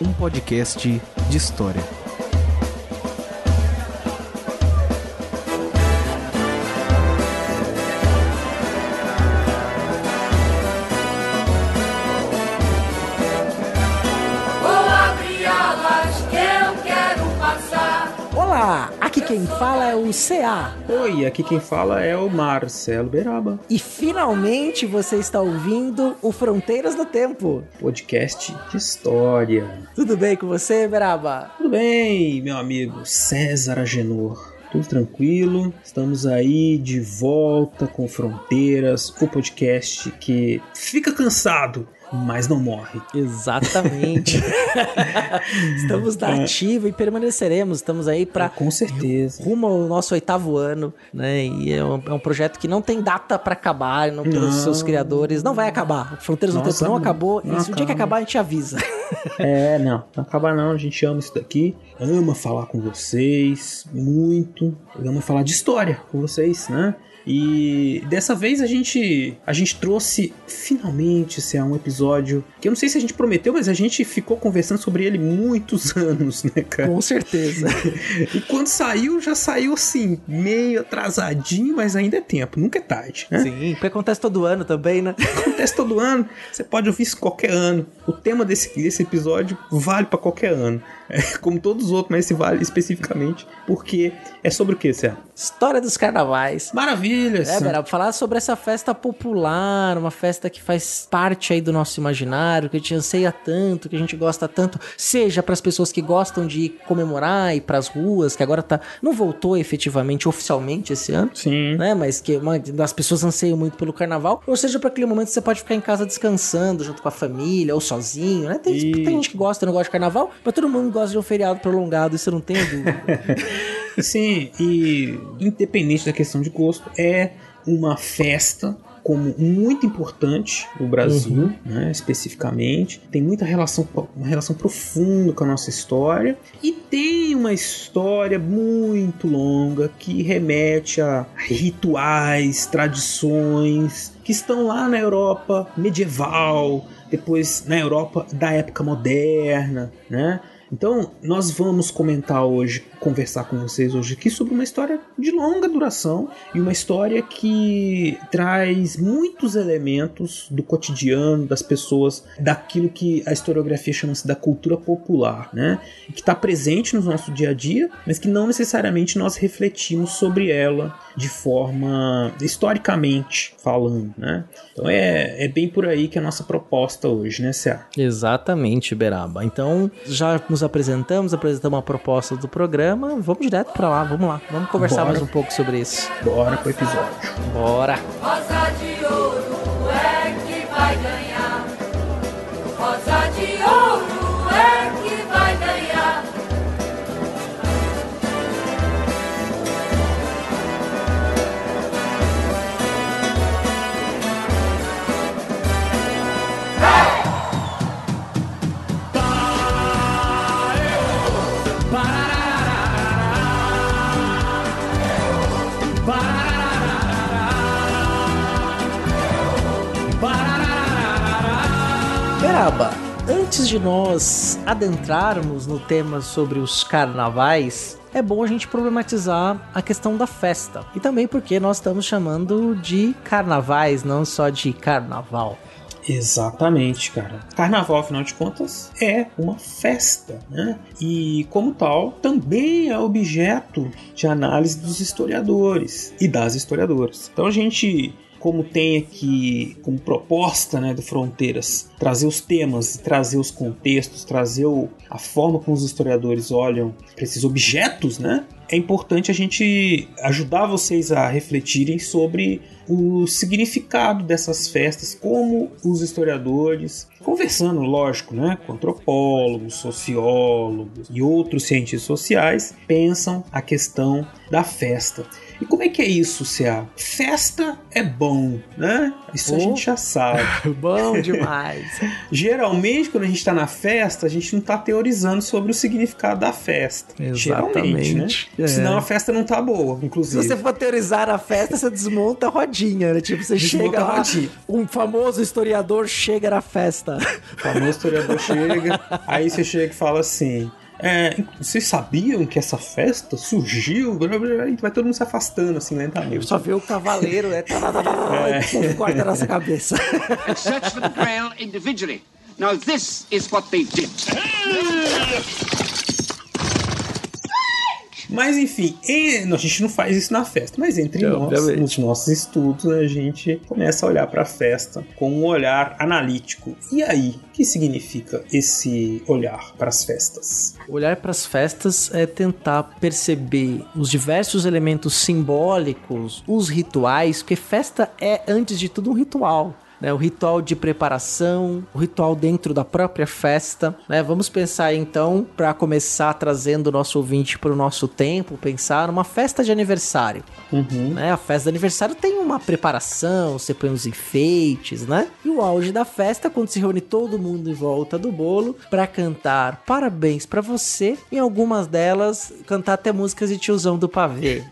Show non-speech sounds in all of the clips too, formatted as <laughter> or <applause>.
um podcast de história. CA. Oi, aqui quem fala é o Marcelo Beraba, E finalmente você está ouvindo o Fronteiras do Tempo. podcast de história. Tudo bem com você, Beraba? Tudo bem, meu amigo César Agenor? Tudo tranquilo? Estamos aí de volta com Fronteiras, o podcast que fica cansado, mas não morre. Exatamente. <laughs> Estamos na ativa e permaneceremos. Estamos aí para Com certeza. rumo ao nosso oitavo ano, né? E é um, é um projeto que não tem data para acabar, não pelos Não. seus criadores. Não vai acabar. Fronteiras do Tempo não acabou. não E se o dia que acaba. acabar, a gente avisa. <laughs> É, não, não acaba não, a gente ama isso daqui, ama falar com vocês, muito, ama falar de história com vocês, né? E dessa vez a gente a gente trouxe finalmente esse é um episódio que eu não sei se a gente prometeu, mas a gente ficou conversando sobre ele muitos <laughs> anos, né, cara? Com certeza. <laughs> E quando saiu, já saiu assim, meio atrasadinho, mas ainda é tempo, nunca é tarde, né? Sim, porque acontece todo ano também, né? Acontece todo ano, você pode ouvir isso qualquer ano. O tema desse, desse episódio vale pra qualquer ano. <laughs> Como todos os outros, mas esse vale especificamente porque é sobre o que, Cé? História dos carnavais. Maravilha! É. Beraba, falar sobre essa festa popular, uma festa que faz parte aí do nosso imaginário, que a gente anseia tanto, que a gente gosta tanto, seja para as pessoas que gostam de ir comemorar e para as ruas, que agora tá não voltou efetivamente oficialmente esse ano, Sim. né, mas que uma das pessoas anseiam muito pelo carnaval, ou seja, para aquele momento que você pode ficar em casa descansando junto com a família ou sozinho, né? Tem, E- tem gente que gosta e não gosta de carnaval, mas todo mundo gosta de um feriado prolongado, isso eu não tenho dúvida. <laughs> Sim, e independente da questão de gosto, é uma festa como muito importante no Brasil, né, especificamente. Tem muita relação, uma relação profunda com a nossa história e tem uma história muito longa que remete a rituais, tradições que estão lá na Europa medieval, depois na Europa da época moderna, né? Então, nós vamos comentar hoje, conversar com vocês hoje aqui sobre uma história de longa duração e uma história que traz muitos elementos do cotidiano das pessoas, daquilo que a historiografia chama-se da cultura popular, né? Que está presente no nosso dia a dia, mas que não necessariamente nós refletimos sobre ela de forma historicamente falando, né? Então é, é bem por aí que é a nossa proposta hoje, né, Cé? Exatamente, Beraba. Então, já nos apresentamos, apresentamos a proposta do programa. Vamos direto pra lá, vamos lá. Vamos conversar Bora. mais um pouco sobre isso. Bora pro episódio. Bora! Rosa de ouro é que vai ganhar. Beraba, antes de nós adentrarmos no tema sobre os carnavais, é bom a gente problematizar a questão da festa. E também porque nós estamos chamando de carnavais, não só de carnaval. Exatamente, cara. Carnaval, afinal de contas, é uma festa, né? E, como tal, também é objeto de análise dos historiadores e das historiadoras. Então a gente como tem aqui como proposta né, do Fronteiras trazer os temas, trazer os contextos, trazer o, a forma como os historiadores olham para esses objetos, né? É importante a gente ajudar vocês a refletirem sobre o significado dessas festas, como os historiadores conversando, lógico, né, com antropólogos, sociólogos e outros cientistas sociais, pensam a questão da festa. E como é que é isso, Cia? Festa é bom, né? Isso Oh. a gente já sabe. <laughs> Bom <laughs> demais. Geralmente, quando a gente tá na festa, a gente não tá teorizando sobre o significado da festa. Geralmente, né? Exatamente. É. Senão a festa não tá boa, Se inclusive. você for teorizar a festa, você desmonta a rodinha, né? Tipo, você Desmonta chega lá, um famoso historiador chega na festa. O famoso historiador chega, <laughs> aí você chega e fala assim. É, vocês sabiam que essa festa surgiu? Blá, blá, blá, E vai todo mundo se afastando assim lentamente. Só vê o cavaleiro, né? É. <laughs> Corta a nossa cabeça. <laughs> and search for the Grail individually. Now, this is what they did. <laughs> Mas enfim, e- a gente não faz isso na festa, mas entre É, nós, obviamente. nos nossos estudos, né, a gente começa a olhar para a festa com um olhar analítico. E aí, o que significa esse olhar para as festas? Olhar para as festas é tentar perceber os diversos elementos simbólicos, os rituais, porque festa é, antes de tudo, um ritual. Né, o ritual de preparação, o ritual dentro da própria festa. né? Vamos pensar então, para começar trazendo o nosso ouvinte para o nosso tempo, pensar numa festa de aniversário. Uhum. né? A festa de aniversário tem uma preparação, você põe os enfeites, né? E o auge da festa é quando se reúne todo mundo em volta do bolo para cantar parabéns pra você. Em algumas delas, cantar até músicas de tiozão do pavê.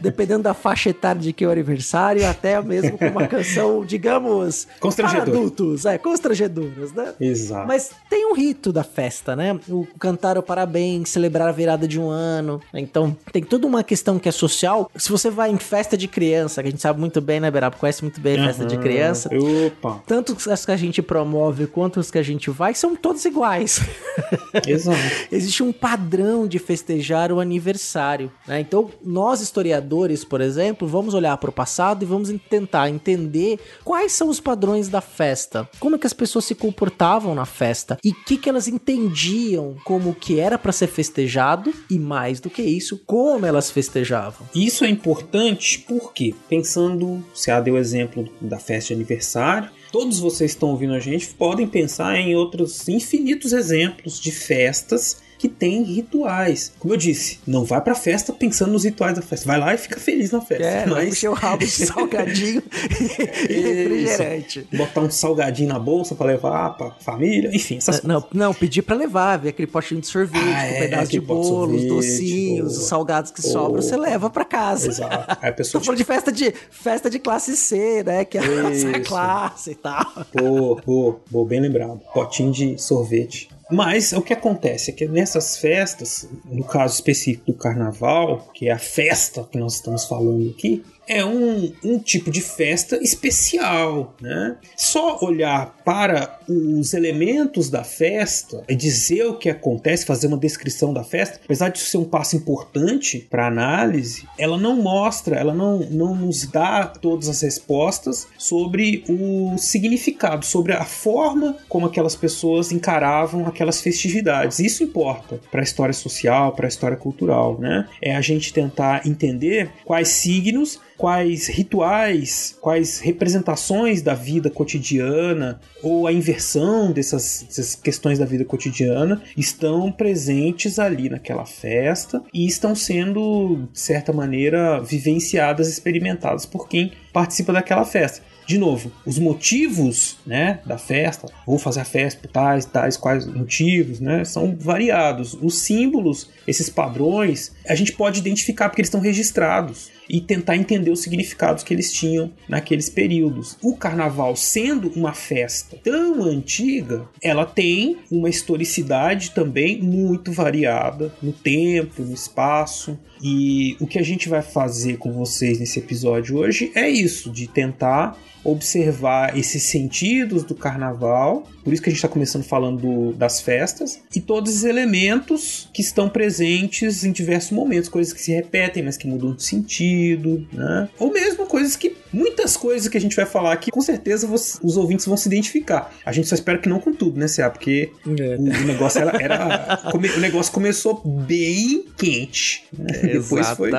Dependendo da faixa etária de que é o aniversário, até mesmo com uma <laughs> canção, digamos, Constrangedora. para adultos, é, constrangedoras, né? Exato. Mas tem um rito da festa, né? O cantar o parabéns, celebrar a virada de um ano. Então, tem toda uma questão que é social. Se você vai em festa de criança, que a gente sabe muito bem, né, Beraba? Conhece muito bem a festa de criança. Opa, Tanto as que a gente promove quanto as que a gente vai são todos iguais. <laughs> exato. Existe um padrão de festejar o aniversário. né? Então, nós historiadores, por exemplo, vamos olhar para o passado e vamos en- tentar entender quais são os padrões da festa, como é que as pessoas se comportavam na festa? E o que, que elas entendiam como que era para ser festejado? E mais do que isso, como elas festejavam. Isso é importante porque, pensando, se a deu exemplo da festa de aniversário, todos vocês que estão ouvindo a gente podem pensar em outros infinitos exemplos de festas que têm rituais. Como eu disse, não vai pra festa pensando nos rituais da festa. Vai lá e fica feliz na festa. É, mas encher o rabo de <laughs> salgadinho <laughs> e refrigerante. botar um salgadinho na bolsa pra levar pra família, enfim, essas Não, não, pedir pra levar, ver aquele potinho de sorvete, Ah, com é, pedaço de bolo, os docinhos, boa. os salgados que Boa. sobram, você leva pra casa. Exato. Aí a <laughs> pessoa Tô falando de festa de festa de classe C, né? Que é a nossa classe e tal. Boa, boa, boa, bem lembrado. Potinho de sorvete. Mas o que acontece é que nessas festas, no caso específico do carnaval, que é a festa que nós estamos falando aqui, é um, um tipo de festa especial, né? Só olhar para os elementos da festa e dizer o que acontece, fazer uma descrição da festa, apesar de ser um passo importante para análise, ela não mostra, ela não, não nos dá todas as respostas sobre o significado, sobre a forma como aquelas pessoas encaravam aquelas festividades. Isso importa para a história social, para a história cultural, né? É a gente tentar entender quais signos quais rituais, quais representações da vida cotidiana ou a inversão dessas, dessas questões da vida cotidiana estão presentes ali naquela festa e estão sendo, de certa maneira, vivenciadas, experimentadas por quem participa daquela festa. De novo, os motivos né, da festa, vou fazer a festa por tais, tais, quais motivos, né, são variados. Os símbolos, esses padrões, a gente pode identificar porque eles estão registrados e tentar entender os significados que eles tinham naqueles períodos. O carnaval, sendo uma festa tão antiga, ela tem uma historicidade também muito variada no tempo, no espaço. E o que a gente vai fazer com vocês nesse episódio hoje é isso, de tentar observar esses sentidos do carnaval, por isso que a gente está começando falando do- das festas, e todos os elementos que estão presentes em diversos momentos, coisas que se repetem, mas que mudam de sentido, né? Ou mesmo coisas que. Muitas coisas que a gente vai falar aqui, com certeza você- os ouvintes vão se identificar. A gente só espera que não com tudo, né? Porque É. o, o negócio era. era- come- o negócio começou bem quente. né? Depois foi.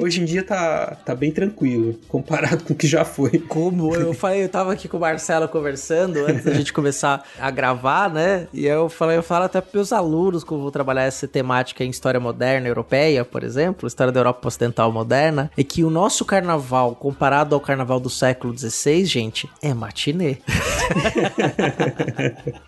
Hoje em dia tá, tá bem tranquilo, comparado com o que já foi. Como eu eu falei, eu tava aqui com o Marcelo conversando antes da gente começar a gravar, né? E eu falei, eu falo até pros meus alunos como vou trabalhar essa temática em história moderna europeia, por exemplo, história da Europa Ocidental moderna, é que o nosso carnaval, comparado ao carnaval do século XVI, gente, é matinê. <laughs>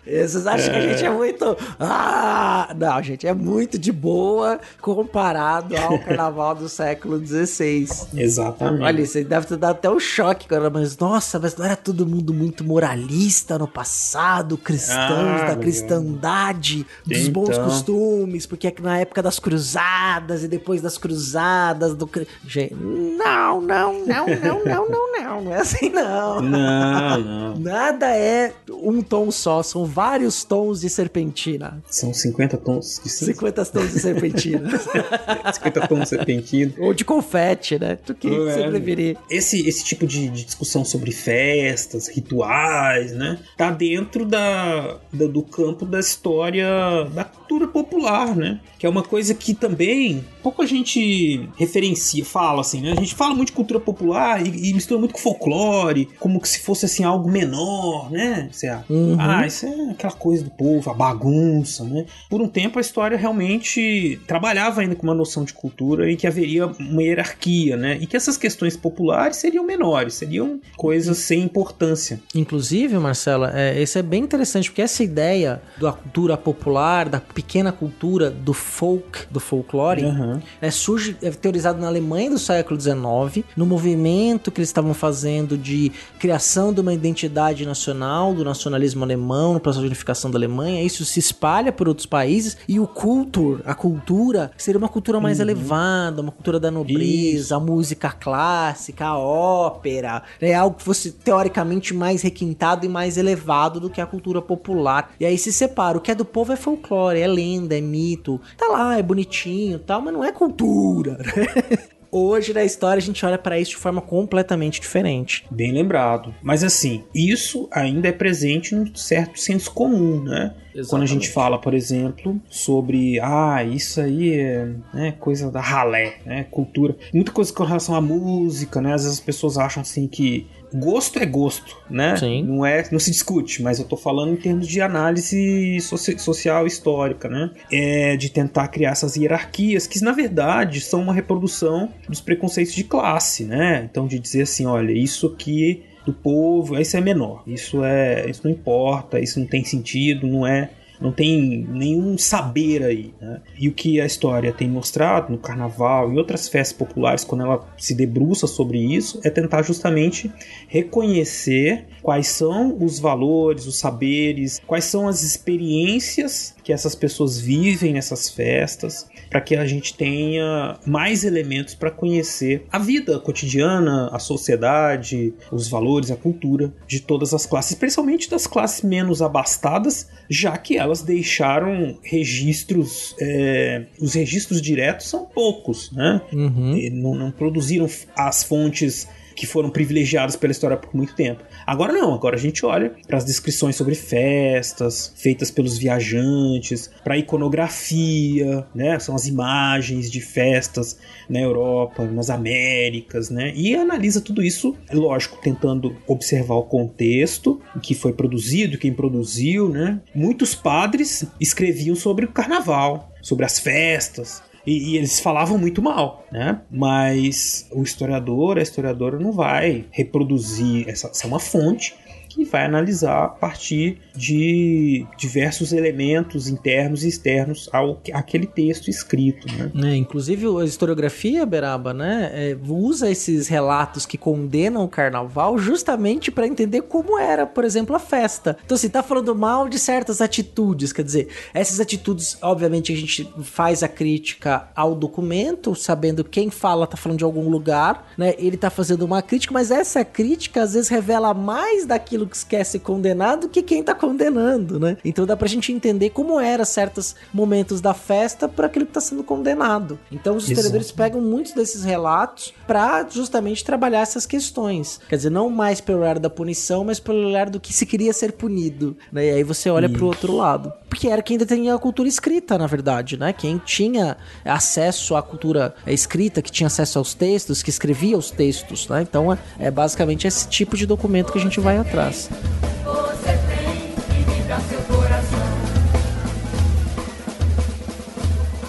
Vocês acham que a gente é muito. Ah! Não, gente, é muito de boa comparado ao carnaval do século XVI. Exatamente. Olha, você deve ter dado até um choque, cara, mas nossa, mas não era todo mundo muito moralista no passado, cristãos Ah, da cristandade, dos bons Então. costumes, porque é que na época das cruzadas e depois das cruzadas do. Gente, não, não, não, não, não, não, não, não é assim não. <laughs> Não, não. Nada é um tom só, são vários tons de serpentina. São 50 tons de cinza. 50 tons de serpentina. <laughs> 50 tons de serpentina. Ou de confete, né? Tu que você É. preferir. Esse, esse tipo de, de discussão sobre festas, rituais, né? Tá dentro da, da- do campo da história da cultura popular, né? Que é uma coisa que também pouco a gente referencia, fala assim, né? A gente fala muito de cultura popular e, e mistura muito com folclore, como que se fosse assim algo menor, né? Você, Uhum. Ah, isso é aquela coisa do povo, a bagunça, né? Por um tempo a história realmente trabalhava ainda com uma noção de cultura e que haveria uma hierarquia, né? E que essas questões populares seriam menores, seriam coisas sem importância. Inclusive, Marcela, é, esse é bem interessante, porque essa ideia da cultura popular, da pequena cultura, do folk, do folclore, Uhum. é, surge, é teorizado na Alemanha do século XIX, no movimento que eles estavam fazendo de criação de uma identidade nacional, do nacionalismo alemão, no processo de unificação da Alemanha. Isso se espalha por outros países e o culture, a cultura, seria uma cultura mais elevada, uma cultura da nobreza, a música clássica, a ópera, é algo que fosse teoricamente mais requintado e mais elevado do que a cultura popular. E aí se separa, o que é do povo é folclore, é lenda, é mito, tá lá, é bonitinho, tal, mas não é cultura. né? <laughs> Hoje na história a gente olha pra isso de forma completamente diferente. Bem lembrado. Mas assim, isso ainda é presente num certo senso comum, né? Quando a gente Exatamente. fala, por exemplo, sobre ah, isso aí é né, coisa da ralé, né? Cultura. Muita coisa com relação à música, né? Às vezes as pessoas acham assim que gosto é gosto, né? Sim. Não é, não se discute, mas eu tô falando em termos de análise soci- social histórica, né? É de tentar criar essas hierarquias que na verdade são uma reprodução dos preconceitos de classe, né? Então de dizer assim, olha, isso aqui do povo, isso é menor, isso é, isso não importa, isso não tem sentido, não é não tem nenhum saber aí. Né? E o que a história tem mostrado no carnaval e outras festas populares, quando ela se debruça sobre isso, é tentar justamente reconhecer quais são os valores, os saberes, quais são as experiências que essas pessoas vivem nessas festas, para que a gente tenha mais elementos para conhecer a vida cotidiana, a sociedade, os valores, a cultura de todas as classes, principalmente das classes menos abastadas, já que elas deixaram registros, é, os registros diretos são poucos, né? Uhum. Não, não produziram as fontes que foram privilegiadas pela história por muito tempo. Agora não, agora a gente olha para as descrições sobre festas feitas pelos viajantes, para a iconografia, né? São as imagens de festas na Europa, nas Américas, né? E analisa tudo isso, é lógico, tentando observar o contexto que foi produzido, quem produziu, né? Muitos padres escreviam sobre o carnaval, sobre as festas, e, e eles falavam muito mal, né? Mas o historiador, a historiadora não vai reproduzir essa, essa é uma fonte que vai analisar a partir de diversos elementos internos e externos ao aquele texto escrito, né? É, inclusive a historiografia, Beraba, né, é, usa esses relatos que condenam o carnaval justamente para entender como era, por exemplo, a festa. Então, assim, tá falando mal de certas atitudes, quer dizer, essas atitudes, obviamente, a gente faz a crítica ao documento, sabendo quem fala tá falando de algum lugar, né, ele tá fazendo uma crítica, mas essa crítica às vezes revela mais daquilo que quer ser condenado do que quem tá condenando, né? Então dá pra gente entender como era certos momentos da festa para aquilo que tá sendo condenado. Então os historiadores Exato. pegam muitos desses relatos para justamente trabalhar essas questões. Quer dizer, não mais pelo olhar da punição, mas pelo olhar do que se queria ser punido, né? E aí você olha pro outro lado. porque era quem detinha a cultura escrita, na verdade, né? Quem tinha acesso à cultura escrita, que tinha acesso aos textos, que escrevia os textos, né? Então é basicamente esse tipo de documento que a gente vai atrás. Você tem que vibrar seu coração.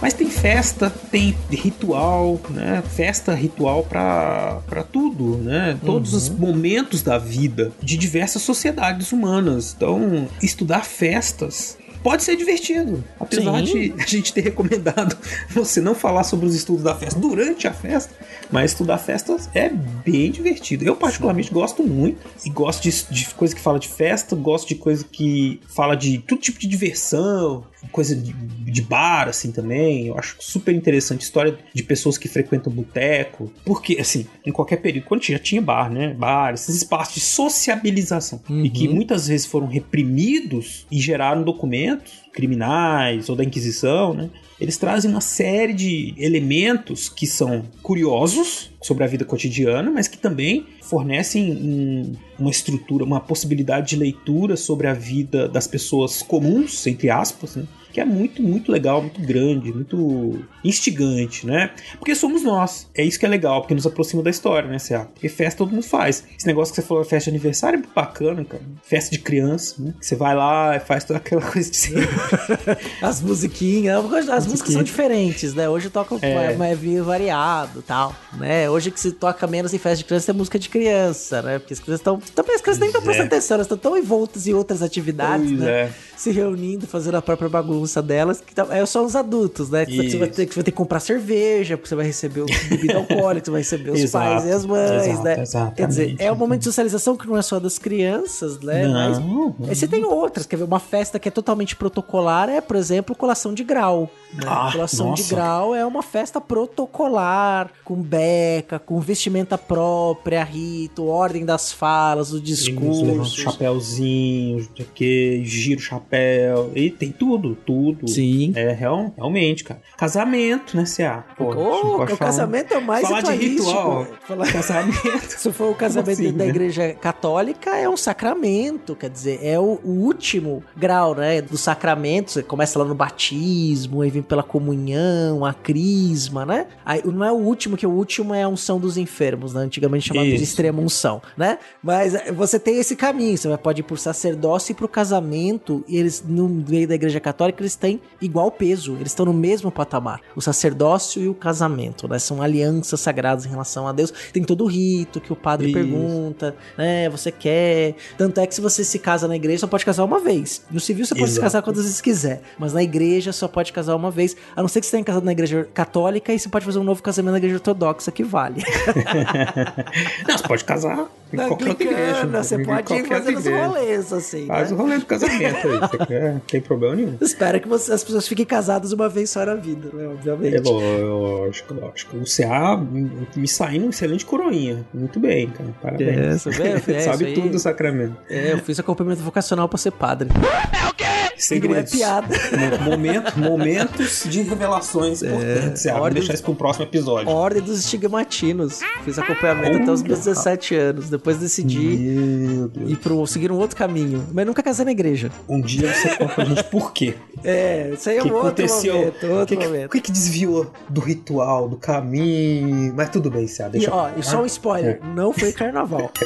Mas tem festa, tem ritual, né? Festa ritual pra, pra tudo, né? Todos os momentos da vida de diversas sociedades humanas. Então, estudar festas pode ser divertido. Apesar Sim. de a gente ter recomendado <laughs> você não falar sobre os estudos da festa durante a festa, mas estudar festas é bem divertido. Eu, particularmente, gosto muito. E gosto de, de coisa que fala de festa, gosto de coisa que fala de todo tipo de diversão, coisa de, de bar, assim, também. Eu acho super interessante. História de pessoas que frequentam boteco. Porque, assim, em qualquer período, quando já tinha bar, né? Bar, esses espaços de sociabilização. E que muitas vezes foram reprimidos e geraram documentos criminais ou da Inquisição, né? Eles trazem uma série de elementos que são curiosos sobre a vida cotidiana, mas que também fornecem um- uma estrutura, uma possibilidade de leitura sobre a vida das pessoas comuns, entre aspas, né? Que é muito, muito legal, muito grande, muito instigante, né? Porque somos nós. É isso que é legal, porque nos aproxima da história, né, Cé? Porque festa todo mundo faz. Esse negócio que você falou, festa de aniversário, é muito bacana, cara. Festa de criança, né? Você vai lá e faz toda aquela <laughs> coisa de sempre. <laughs> As musiquinhas, as músicas são diferentes, né? Hoje toca É. mais variado e tal, né? Hoje que se toca menos em festa de criança é música de criança, né? Porque as crianças estão. Também as crianças nem estão é. prestando atenção, elas estão tão envoltas em outras atividades, Pois né? é. Se reunindo, fazendo a própria bagunça delas, que tá- é só os adultos, né? Que você vai, ter, que você vai ter que comprar cerveja, porque você vai receber o bebida <laughs> alcoólica, você vai receber os Exato, pais e as mães, exato, né? exatamente. Quer dizer, é um momento de socialização que não é só das crianças, né? Não, Mas não. Você tem outras, quer ver? Uma festa que é totalmente protocolar é, por exemplo, colação de grau. Né? Ah, colação de nossa. grau é uma festa protocolar, com beca, com vestimenta própria, rito, ordem das falas, o discurso. chapéuzinho, não sei o que, gira o chapéu. E tem tudo, tudo. Sim. É, real, realmente, cara. Casamento, né, CA? Pô, Oh, o casamento é o mais Falar de ritual. Falar- <laughs> Casamento. Se for o casamento assim, da né? igreja católica, é um sacramento, quer dizer, é o, o último grau, né, do sacramento. Você começa lá no batismo, aí vem pela comunhão, a crisma, né? Aí não é o último, que o último é a unção dos enfermos, né? Antigamente chamado de Isso. extrema unção, né? Mas você tem esse caminho, você pode ir pro sacerdócio e pro casamento, e eles, no meio da igreja católica, eles têm igual peso, eles estão no mesmo patamar. O sacerdócio e o casamento, né? São alianças sagradas em relação a Deus. Tem todo o rito que o padre Isso. pergunta, né? Você quer. Tanto é que se você se casa na igreja, só pode casar uma vez. No civil você pode se casar quantas vezes quiser, mas na igreja só pode casar uma vez, a não ser que você tenha casado na igreja católica e você pode fazer um novo casamento na igreja ortodoxa que vale. <laughs> Não, você pode casar em qualquer igreja. você pode ir fazendo os rolês, assim. Faz né? o rolê do casamento aí. você quer, Não tem problema nenhum. Espero que você- as pessoas fiquem casadas uma vez só na vida, né? Obviamente. É lógico, lógico. O CA me- saindo um excelente coroinha. Muito bem, cara. Parabéns. É? <laughs> É, Sabe tudo do sacramento. É, eu fiz acompanhamento vocacional pra ser padre. Segredos. Não é piada. Mo- Momento, momentos de revelações importantes. CA. Vamos ordem- deixar isso pro próximo episódio. Ordem dos estigmatinos. Fiz acompanhamento até os meus 17 anos. Depois decidi Meu Deus. ir pro, seguir um outro caminho. Mas nunca casei na igreja. Um dia você conta pra gente por quê. É, isso aí é que um outro aconteceu? momento. O Outro que, que, momento. o que que desviou do ritual, do caminho? Mas tudo bem, Cé. E, Deixa ó, eu- e só um spoiler: não foi carnaval. <laughs>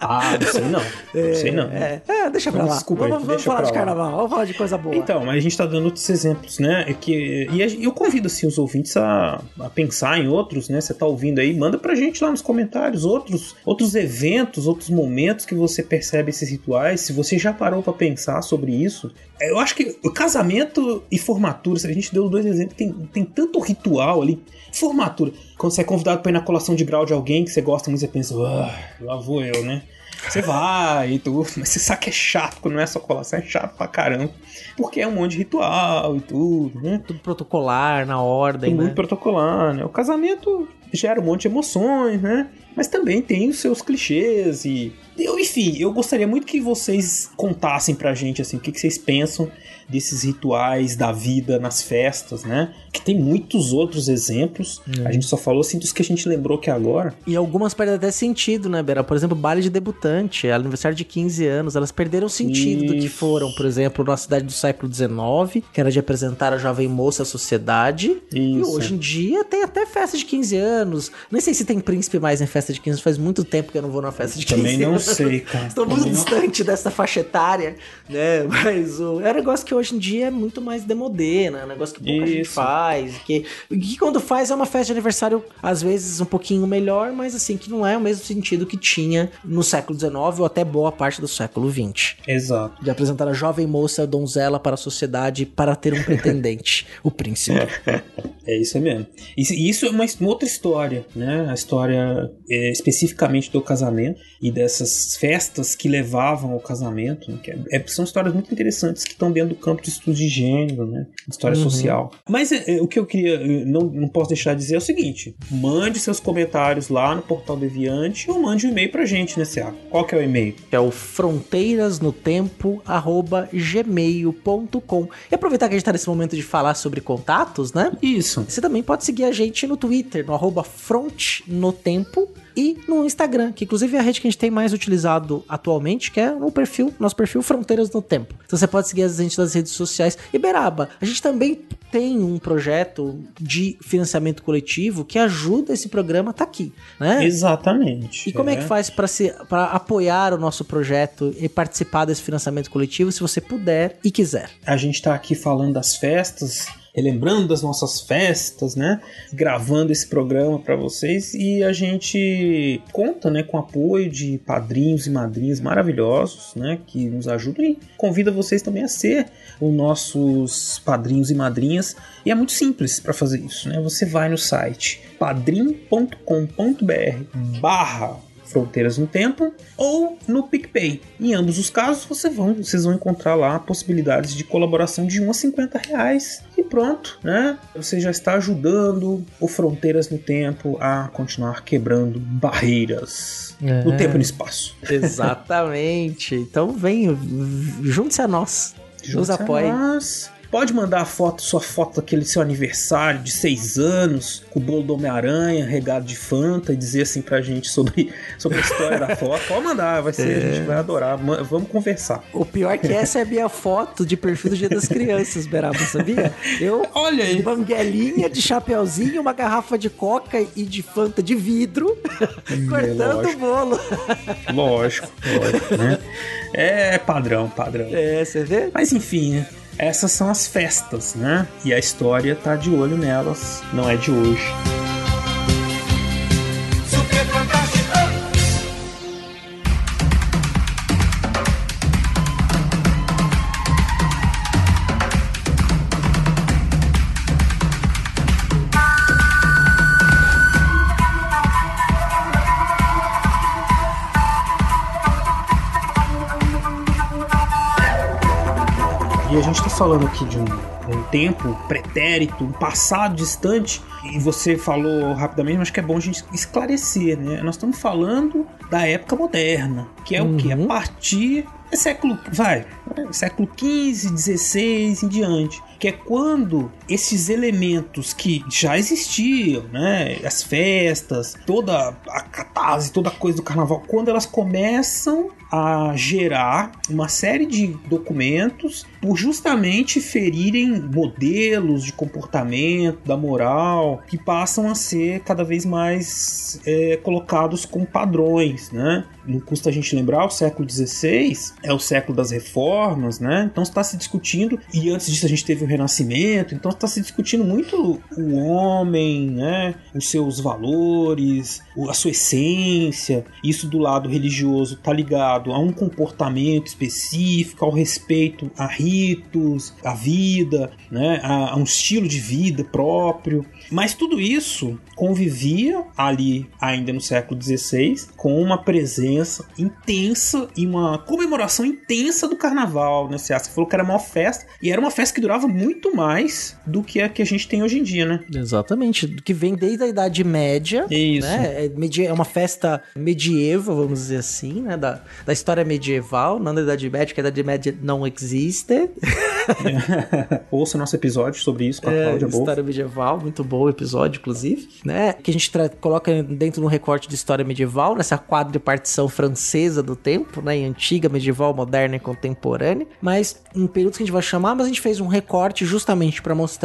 Ah, não sei não. Não sei não. É, é, deixa pra lá. Desculpa vamos vamos falar de carnaval, vamos falar de coisa boa. Então, mas a gente tá dando outros exemplos, né? É que, e eu convido assim, os ouvintes a, a pensar em outros, né? Você tá ouvindo aí, manda pra gente lá nos comentários outros, outros eventos, outros momentos que você percebe esses rituais. Se você já parou pra pensar sobre isso. Eu acho que o casamento e formatura, se a gente deu dois exemplos, tem, tem tanto ritual ali. Formatura, quando você é convidado pra ir na colação de grau de alguém que você gosta muito, você pensa, ah, lá vou eu, né? Você vai e tudo, <laughs> mas você sabe que é chato, não é só colação, é chato pra caramba. Porque é um monte de ritual e tudo, né? Tudo protocolar, na ordem, Tudo né? muito protocolar, né? O casamento gera um monte de emoções, né? Mas também tem os seus clichês e... Eu, enfim, eu gostaria muito que vocês contassem pra gente, assim, o que, que vocês pensam desses rituais da vida nas festas, né? Que tem muitos outros exemplos. A gente só falou assim dos que a gente lembrou que agora. E algumas perdem até sentido, né, Bera? Por exemplo, baile de debutante, aniversário de 15 anos, elas perderam sentido do que Isso. foram, por exemplo, na cidade do século XIX, que era de apresentar a jovem moça à sociedade. E Isso. hoje em dia tem até festa de 15 anos. Nem sei se tem príncipe mais em festa de 15 anos, faz muito tempo que eu não vou numa festa de 15 Também não anos. sei, cara. <laughs> Estou muito Também não- distante dessa faixa etária, né? Mas o, é um negócio que hoje em dia é muito mais demodê, né? É negócio que pouca gente Isso. faz. Que, que quando faz é uma festa de aniversário, às vezes, um pouquinho melhor, mas assim, que não é o mesmo sentido que tinha no século XIX ou até boa parte do século XX. Exato. De apresentar a jovem moça donzela para a sociedade para ter um pretendente, <laughs> o príncipe. É isso aí mesmo. Isso, isso é uma, uma outra história, né? A história é, especificamente do casamento e dessas festas que levavam ao casamento. Né? Que é- é- são histórias muito interessantes que estão dentro do campo de estudos de gênero, né? História Uhum. social. Mas é, é, o que eu queria, não, não posso deixar de dizer é o seguinte: mande seus comentários lá no Portal Deviante ou mande um e-mail pra gente, né, Cia? Qual que é o e-mail? é o fronteirasnotempo@gmail.com. E aproveitar que a gente tá nesse momento de falar sobre contatos, né? Isso. Você também pode seguir a gente no Twitter, no arroba frontnotempo e no Instagram, que inclusive é a rede que a gente tem mais utilizado atualmente, que é o perfil, nosso perfil Fronteiras no Tempo. Então você pode seguir a gente nas redes sociais. E Beraba, a gente também tem um projeto de financiamento coletivo que ajuda esse programa a tá aqui, né? Exatamente. E como é, que faz para se para apoiar o nosso projeto e participar desse financiamento coletivo, se você puder e quiser? A gente tá aqui falando das festas, relembrando das nossas festas, né? Gravando esse programa para vocês e a gente conta, né, com o apoio de padrinhos e madrinhas maravilhosos, né, que nos ajudam e convida vocês também a ser os nossos padrinhos e madrinhas. E é muito simples para fazer isso, né? Você vai no site padrim.com.br/barra Fronteiras no Tempo ou no PicPay. Em ambos os casos, você vão, vocês vão encontrar lá possibilidades de colaboração de 1 a 50 reais e pronto, né? Você já está ajudando o Fronteiras no Tempo a continuar quebrando barreiras no É. tempo e no espaço. <laughs> Exatamente. Então vem, junte-se a nós. Nos Junte-se a apoie. nós. Pode mandar a foto, sua foto daquele seu aniversário de seis anos, com o bolo do Homem-Aranha, regado de Fanta, e dizer assim pra gente sobre, sobre a história da foto. Pode mandar, vai ser, a É. gente vai adorar. Vamos conversar. O pior é que essa é a minha foto de perfil do Dia das Crianças, Beraba, sabia? Eu, Olha aí. banguelinha de chapeuzinho, uma garrafa de coca e de Fanta de vidro, cortando o bolo. Lógico, lógico, né? É padrão, padrão. É, você vê? Mas enfim, né? Essas são as festas, né? E a história tá de olho nelas, não é de hoje. Super fantástico. Gente tá falando aqui de um, um tempo pretérito, um passado distante, e você falou rapidamente, mas acho que é bom a gente esclarecer, né? Nós estamos falando da época moderna, que é o que? A partir é século, vai, é século XV, XVI em diante, que é quando esses elementos que já existiam, né, as festas, toda a catarse, toda a coisa do carnaval, quando elas começam a gerar uma série de documentos por justamente ferirem modelos de comportamento, da moral, que passam a ser cada vez mais é, colocados como padrões, né? Não custa a gente lembrar, o século XVI é o século das reformas, né? Então está se discutindo, e antes disso a gente teve o Renascimento, então está se discutindo muito o homem, né? Os seus valores, a sua essência. Isso do lado religioso está ligado a um comportamento específico, ao respeito a ritos, à vida, né? a, a um estilo de vida próprio. Mas tudo isso convivia ali, ainda no século XVI, com uma presença intensa e uma comemoração intensa do carnaval. carnaval, né? Você falou que era uma festa, e era uma festa que durava muito mais do que a que a gente tem hoje em dia, né? Exatamente, que vem desde a Idade Média. Isso. Né? É, é uma festa medieval, vamos dizer assim, né? Da, da história medieval, não da Idade Média, porque a Idade Média não existe. <laughs> Ouça nosso episódio sobre isso com a É, Cláudia Bolf. história medieval, muito bom o episódio, inclusive, né? Que a gente coloca dentro de um recorte de história medieval, nessa quadripartição francesa do tempo, né? Em antiga, medieval, moderna e contemporânea. Mas em períodos que a gente vai chamar, mas a gente fez um recorte justamente para mostrar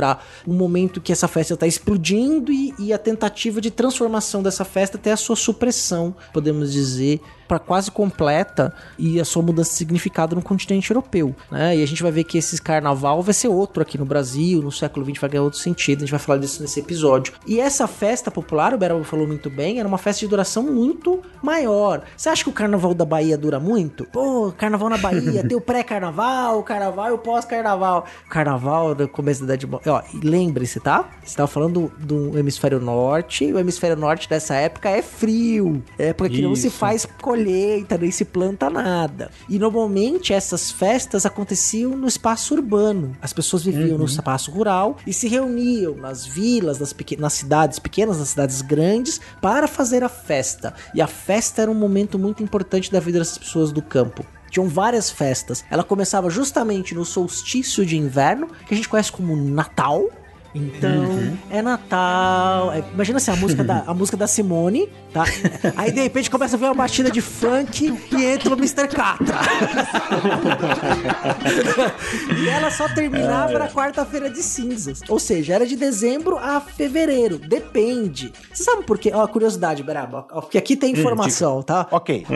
o momento que essa festa está explodindo e, e a tentativa de transformação dessa festa até a sua supressão, podemos dizer, para quase completa e a sua mudança de significado no continente europeu, né? E a gente vai ver que esse carnaval vai ser outro aqui no Brasil, no século XX vai ganhar outro sentido, a gente vai falar disso nesse episódio. E essa festa popular, o Beraba falou muito bem, era uma festa de duração muito maior. Você acha que o carnaval da Bahia dura muito? Pô, carnaval na Bahia, <laughs> tem o pré-carnaval, o carnaval e o pós-carnaval. Carnaval no começo da Idade. Ó, lembre-se, tá? Você tava falando do, do hemisfério norte, o hemisfério norte dessa época é frio. É época que não se faz colheita, nem se planta nada. E normalmente essas festas aconteciam no espaço urbano. As pessoas viviam no espaço rural e se reuniam nas vilas, nas, nas cidades pequenas, nas cidades grandes, para fazer a festa. E a festa era um momento muito importante da vida dessas pessoas do campo. Tinham várias festas. Ela começava justamente no solstício de inverno, que a gente conhece como Natal. Então, é Natal. É- imagina assim, a música, da, a música da Simone, tá? <laughs> Aí de repente começa a ver uma batida de funk e entra o Mr. Catra. <laughs> e ela só terminava na quarta-feira de cinzas. Ou seja, era de dezembro a fevereiro. Depende. Você sabe por quê? Ó, curiosidade, Beraba. ó, Porque aqui tem informação, tá? Ok. <laughs>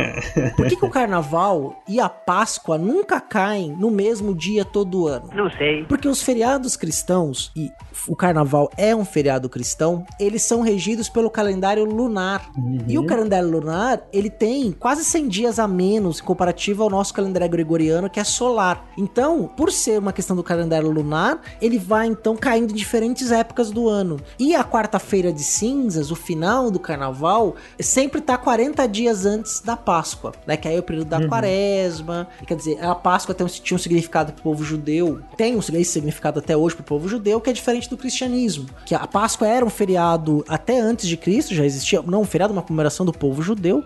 Por que, que o carnaval e a Páscoa nunca caem no mesmo dia todo ano? Não sei. Porque os feriados cristãos, e o carnaval é um feriado cristão, eles são regidos pelo calendário lunar. E o calendário lunar, ele tem quase 100 dias a menos em comparativo ao nosso calendário gregoriano, que é solar. Então, por ser uma questão do calendário lunar, ele vai então caindo em diferentes épocas do ano. E a quarta-feira de cinzas, o final do carnaval, sempre tá 40 dias antes da Páscoa, né? Que aí é o período da quaresma. Quer dizer, a Páscoa tem um, tinha um significado pro povo judeu, tem um esse significado até hoje pro povo judeu, que é diferente do cristianismo. Que a Páscoa era um feriado até antes de Cristo, já existia, não um feriado, uma comemoração do povo judeu,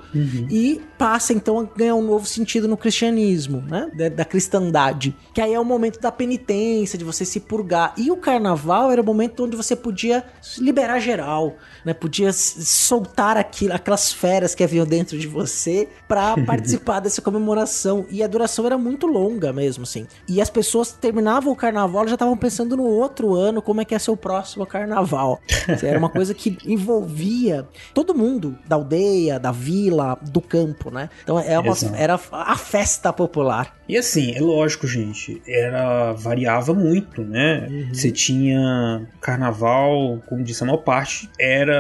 e passa então a ganhar um novo sentido no cristianismo, né? Da, da cristandade. Que aí é o momento da penitência, de você se purgar. E o carnaval era o momento onde você podia liberar geral, né? Podia soltar aquilo, aquelas feras que haviam dentro de você pra <laughs> participar dessa comemoração. E a duração era muito longa mesmo, assim. E as pessoas terminavam o carnaval e já estavam pensando no outro ano, como é que ser o próximo carnaval. Assim, Era uma <laughs> coisa que envolvia todo mundo da aldeia, da vila, do campo, né? Então é uma, era a festa popular. E assim, é lógico, gente, era variava muito, né? Você tinha carnaval, como disse, a maior parte era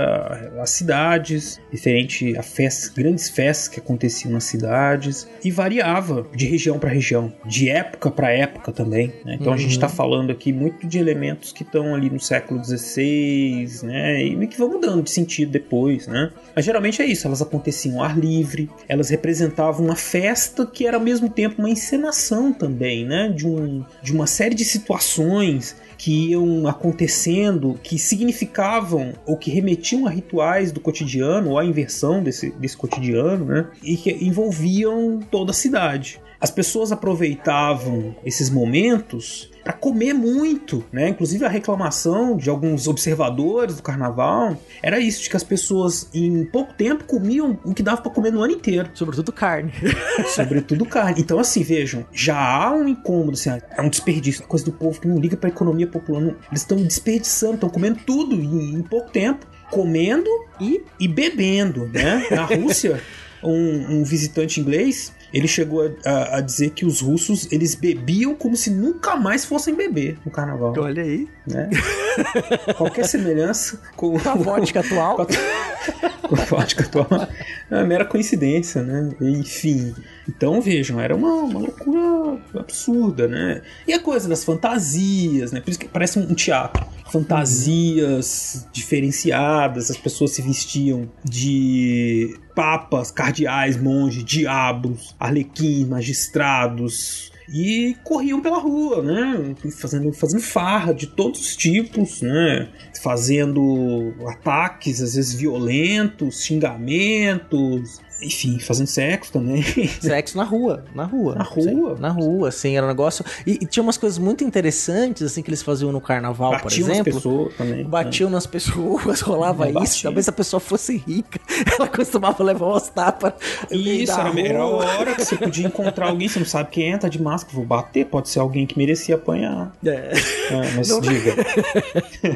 as cidades, diferente a festas, grandes festas que aconteciam nas cidades e variava de região para região, de época para época também. né? Então a gente está falando aqui muito de elementos que estão ali no século XVI, né? E que vão mudando de sentido depois, né? Mas geralmente é isso, elas aconteciam ao ar livre, elas representavam uma festa que era ao mesmo tempo uma encenação também, né? De, um, de uma série de situações que iam acontecendo, que significavam ou que remetiam a rituais do cotidiano, ou a inversão desse, desse cotidiano, né? E que envolviam toda a cidade. As pessoas aproveitavam esses momentos para comer muito, né? Inclusive a reclamação de alguns observadores do carnaval era isso, de que as pessoas em pouco tempo comiam o que dava para comer no ano inteiro. Sobretudo carne. <laughs> Sobretudo carne. Então, assim, vejam, já há um incômodo, assim, é um desperdício, coisa do povo que não liga pra economia popular. não- eles estão desperdiçando, estão comendo tudo em, em pouco tempo, comendo E e bebendo, né? Na Rússia, <laughs> um, um visitante inglês, ele chegou a, a- a dizer que os russos, eles bebiam como se nunca mais fossem beber no carnaval, olha aí. né? <laughs> Qualquer semelhança com A vodka atual. <laughs> com a- com a vodka atual é uma mera coincidência, né? Enfim. Então vejam, era uma, uma loucura absurda, né? E a coisa das fantasias, né? Por isso que parece um teatro. Fantasias diferenciadas, as pessoas se vestiam de papas, cardeais, monges, diabos, arlequins, magistrados. e corriam pela rua, né? Fazendo, fazendo farra de todos os tipos, né? Fazendo ataques, às vezes violentos, xingamentos, enfim, fazendo sexo também. <laughs> Sexo na rua, na rua. Na rua? Na rua, assim, era um negócio. E, e tinha umas coisas muito interessantes, assim, que eles faziam no carnaval, Batiam por nas exemplo. pessoas também. Batiam nas pessoas, <laughs> rolava É, isso. batiam. Talvez a pessoa fosse rica. <laughs> Ela costumava levar umas tapas. Isso, era, era a rua. hora que você podia encontrar alguém, você não sabe quem é, tá de máscara, vou bater, pode ser alguém que merecia apanhar. É. É, mas Não- diga.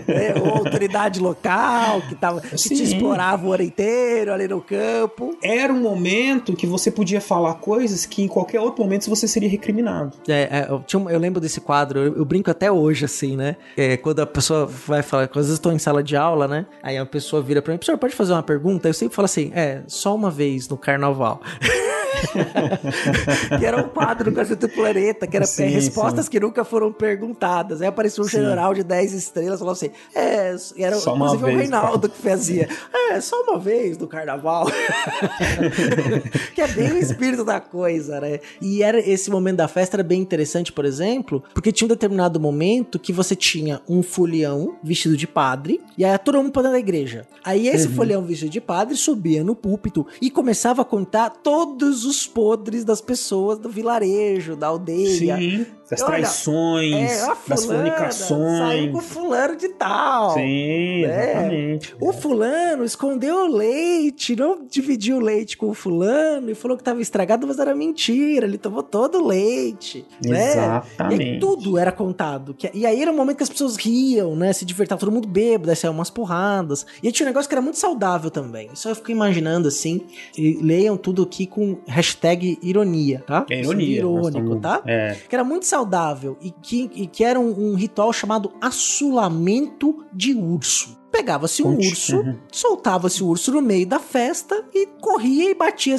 É, ou autoridade local que, tava, que Sim. te explorava o ano inteiro ali no campo. Era um momento que você podia falar coisas que em qualquer outro momento você seria recriminado. É, é, eu, um- eu lembro desse quadro, eu, eu brinco até hoje, assim, né? É, quando a pessoa vai falar, às vezes eu tô em sala de aula, né? Aí a pessoa vira pra mim, professor, pode fazer uma pergunta? Eu sempre falo assim, é, só uma vez no carnaval. <laughs> que era um quadro do Cacete do Planeta, que era Sim, respostas sim. que nunca foram perguntadas. Aí apareceu um Sim. general de 10 estrelas, falou assim, é, era Só inclusive o vez, Reinaldo que fazia, é, só uma vez no carnaval. <laughs> <laughs> que é bem o espírito da coisa, né? E era esse momento da festa era bem interessante, por exemplo, porque tinha um determinado momento que você tinha um folião vestido de padre, e aí todo mundo pra dentro da igreja. Aí esse folião vestido de padre subia no púlpito e começava a contar todos os podres das pessoas do vilarejo, da aldeia. Sim, das Olha, traições, É, a das fulana fornicações. Saiu com fulano de tal. Sim, né? exatamente. O fulano escondeu o leite, não dividiu o leite com o fulano e falou que tava estragado, mas era mentira. Ele tomou todo o leite. Né? Exatamente. E aí tudo era contado. E aí era um momento que as pessoas riam, né? Se divertiam, todo mundo bêbado, aí saiam umas porradas. E aí tinha um negócio que era muito saudável também. Isso eu fico imaginando assim. E leiam tudo aqui com hashtag ironia, tá? É ironia. nós Irônico, tá? É. que era muito saudável e que, e que era um, um ritual chamado assulamento de urso. Pegava-se um urso, Uhum. soltava-se o urso no meio da festa e corria e batia.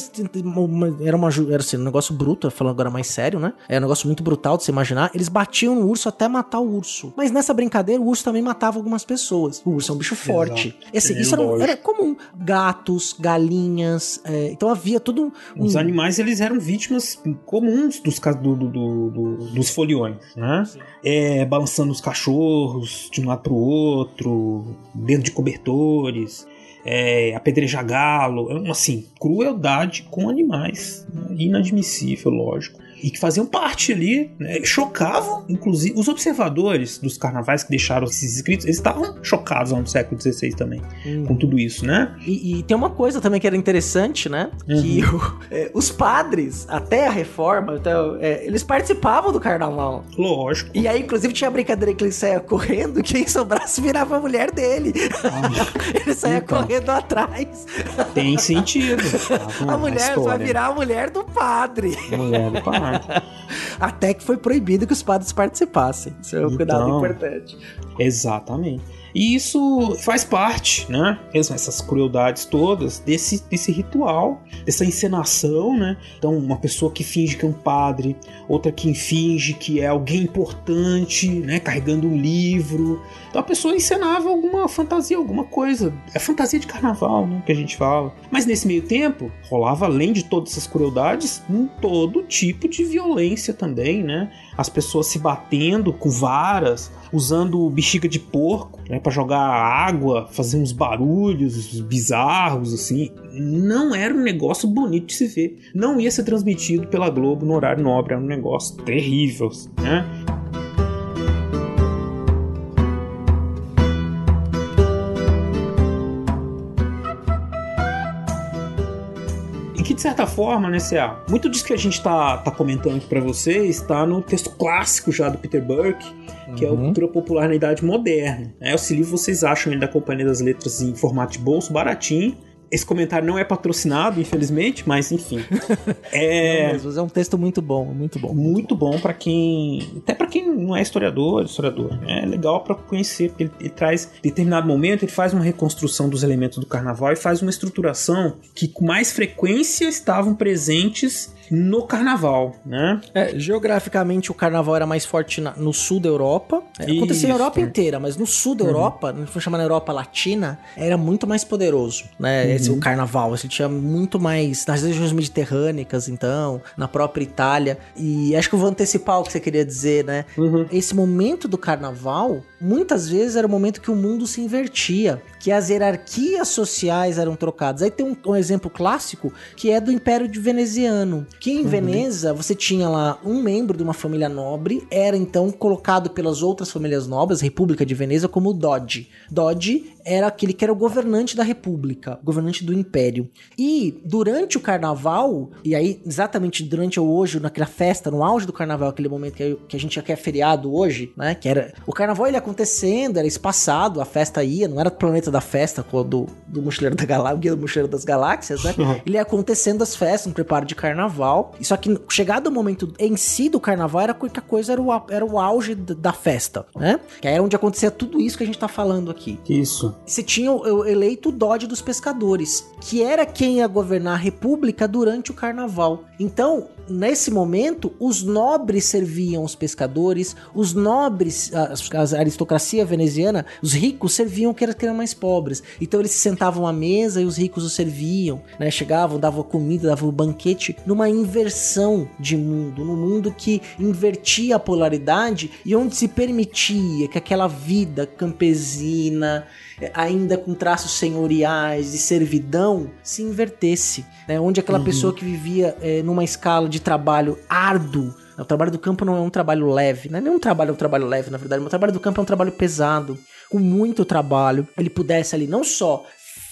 Era, uma, era assim, um negócio bruto, falando agora mais sério, né? Era um negócio muito brutal de se imaginar. Eles batiam no urso até matar o urso. Mas nessa brincadeira, o urso também matava algumas pessoas. O urso é um bicho forte. Esse, É, isso era, era comum. Gatos, galinhas. é, então havia todo um. Os animais eles eram vítimas comuns dos, do- do- do- dos foliões, né? É, balançando os cachorros de um lado pro outro, dentro de cobertores, é, apedrejar galo, é assim, crueldade com animais, né? inadmissível, lógico. E que faziam parte ali, né? chocavam, inclusive, os observadores dos carnavais que deixaram esses escritos, eles estavam chocados no século XVI também, Hum. com tudo isso, né? E, e tem uma coisa também que era interessante, né? Que o- é, os padres, até a reforma, então, é, eles participavam do carnaval. Lógico. E aí, inclusive, tinha a brincadeira que ele saia correndo, quem sobrasse virava a mulher dele. <laughs> ele saia Então. correndo atrás. Tem sentido. <laughs> a mulher vai história. virar a mulher do padre. Mulher do padre. <laughs> Até que foi proibido que os padres participassem. Isso é um cuidado Então. importante. Exatamente. E isso faz parte, né? Mesmo essas crueldades todas desse, desse ritual, dessa encenação, né? Então, uma pessoa que finge que é um padre, outra que finge que é alguém importante, né? Carregando um livro. Então, a pessoa encenava alguma fantasia, alguma coisa. É fantasia de carnaval, né? Que a gente fala. Mas nesse meio tempo, rolava, além de todas essas crueldades, um todo tipo de violência também, né? As pessoas se batendo com varas, usando bexiga de porco, né, para jogar água, fazer uns barulhos bizarros assim. Não era um negócio bonito de se ver. Não ia ser transmitido pela Globo no horário nobre, era um negócio terrível, né? De certa forma, né, C.A., muito disso que a gente tá, tá comentando aqui pra vocês está no texto clássico já do Peter Burke, que é o Cultura Popular na Idade Moderna. É, esse livro vocês acham ele da Companhia das Letras em formato de bolso, baratinho. Esse comentário não é patrocinado, infelizmente, mas enfim. <laughs> É Não, mas é um texto muito bom, muito bom. muito bom pra quem. Até pra quem não é historiador, historiador. É legal pra conhecer, porque ele, ele traz. Em determinado momento, ele faz uma reconstrução dos elementos do carnaval e faz uma estruturação que com mais frequência estavam presentes no carnaval, né? É, geograficamente o carnaval era mais forte na- no sul da Europa. É, acontecia na. Europa inteira, mas no sul da Europa, não foi chamar na Europa Latina, era muito mais poderoso, né? Esse, o carnaval. Você tinha muito mais nas regiões mediterrâneas, então, na própria Itália. E acho que eu vou antecipar o que você queria dizer, né? Esse momento do carnaval, muitas vezes era o momento que o mundo se invertia, que as hierarquias sociais eram trocadas. Aí tem um, um exemplo clássico que é do Império de Veneziano, que em Veneza você tinha lá um membro de uma família nobre, era então colocado pelas outras famílias nobres, República de Veneza, como Doge. Doge era aquele que era o governante da república, governante do império. E durante o carnaval, e aí exatamente durante o hoje, naquela festa, no auge do carnaval, aquele momento que, que a gente já quer feriado hoje, né? Que era o carnaval ele acontecendo, era espaçado, a festa ia, não era planeta da festa do, do Mochileiro da Galáxia, guia do Mochileiro das Galáxias, né? Ele ia acontecendo as festas, um preparo de carnaval. Só que chegado o momento em si do carnaval, era que a coisa era o, era o auge da festa, né? Que era onde acontecia tudo isso que a gente tá falando aqui. Isso. Você tinha o eleito Dodge dos pescadores, que era quem ia governar a república durante o carnaval. Então, nesse momento, os nobres serviam os pescadores, os nobres, a, aristocracia veneziana, os ricos serviam que eram mais pobres. Então eles se sentavam à mesa e os ricos os serviam, né? Chegavam, davam comida, davam banquete, numa inversão de mundo, num mundo que invertia a polaridade e onde se permitia que aquela vida campesina, ainda com traços senhoriais de servidão, se invertesse, né? Onde aquela Uhum. pessoa que vivia eh, numa escala de trabalho árduo o trabalho do campo não é um trabalho leve, não é nem um trabalho, é um trabalho leve, na verdade. O trabalho do campo é um trabalho pesado, com muito trabalho. Ele pudesse ali não só